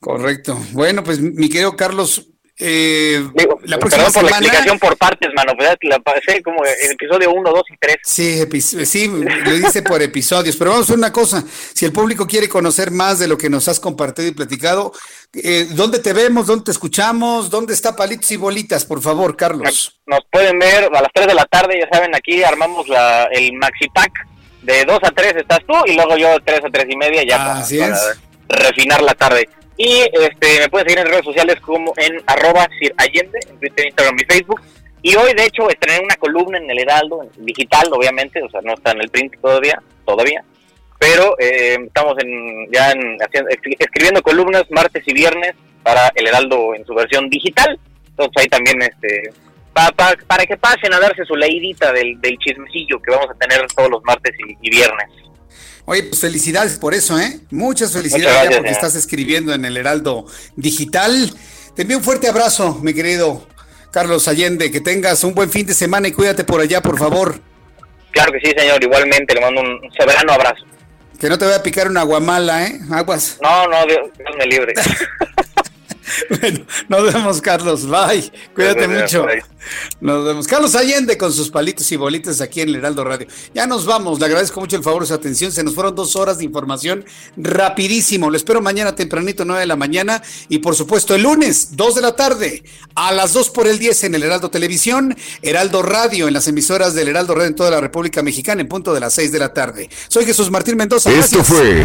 Correcto. Bueno, pues mi querido Carlos, eh, la perdón por la explicación por partes, mano, pues, la pasé como el episodio 1, 2 y 3. Sí, sí, lo dice por episodios, pero vamos a hacer una cosa, si el público quiere conocer más de lo que nos has compartido y platicado, eh, ¿dónde te vemos, dónde te escuchamos, dónde está Palitos y Bolitas, por favor, Carlos? Nos, pueden ver a las 3 de la tarde, ya saben, aquí armamos la, el Maxi Pack, de 2 a 3 estás tú y luego yo de 3 a 3 y media ya para refinar la tarde. Y este, me pueden seguir en redes sociales como en arroba Sir Allende, en Twitter, Instagram y Facebook. Y hoy, de hecho, estrené una columna en el Heraldo, digital, obviamente, o sea, no está en el print todavía, todavía. Pero eh, estamos en, ya en, escribiendo columnas martes y viernes para el Heraldo en su versión digital. Entonces ahí también, este, para que pasen a darse su leidita del, del chismecillo que vamos a tener todos los martes y viernes. Oye, pues felicidades por eso, ¿eh? Muchas felicidades porque estás escribiendo en el Heraldo Digital. Te envío un fuerte abrazo, mi querido Carlos Allende. Que tengas un buen fin de semana y cuídate por allá, por favor. Claro que sí, señor. Igualmente, le mando un soberano abrazo. Que no te vaya a picar una guamala, ¿eh? Aguas. No, no, Dios, me libre. bueno, nos vemos, Carlos. Bye. Cuídate mucho. Nos vemos. Carlos Allende con sus palitos y bolitas aquí en el Heraldo Radio. Ya nos vamos. Le agradezco mucho el favor de su atención. Se nos fueron dos horas de información rapidísimo. Lo espero mañana tempranito, 9 de la mañana. Y por supuesto, el lunes, 2 de la tarde, a las 2 por el 10 en el Heraldo Televisión, Heraldo Radio, en las emisoras del Heraldo Radio en toda la República Mexicana, en punto de las 6 de la tarde. Soy Jesús Martín Mendoza. Esto fue.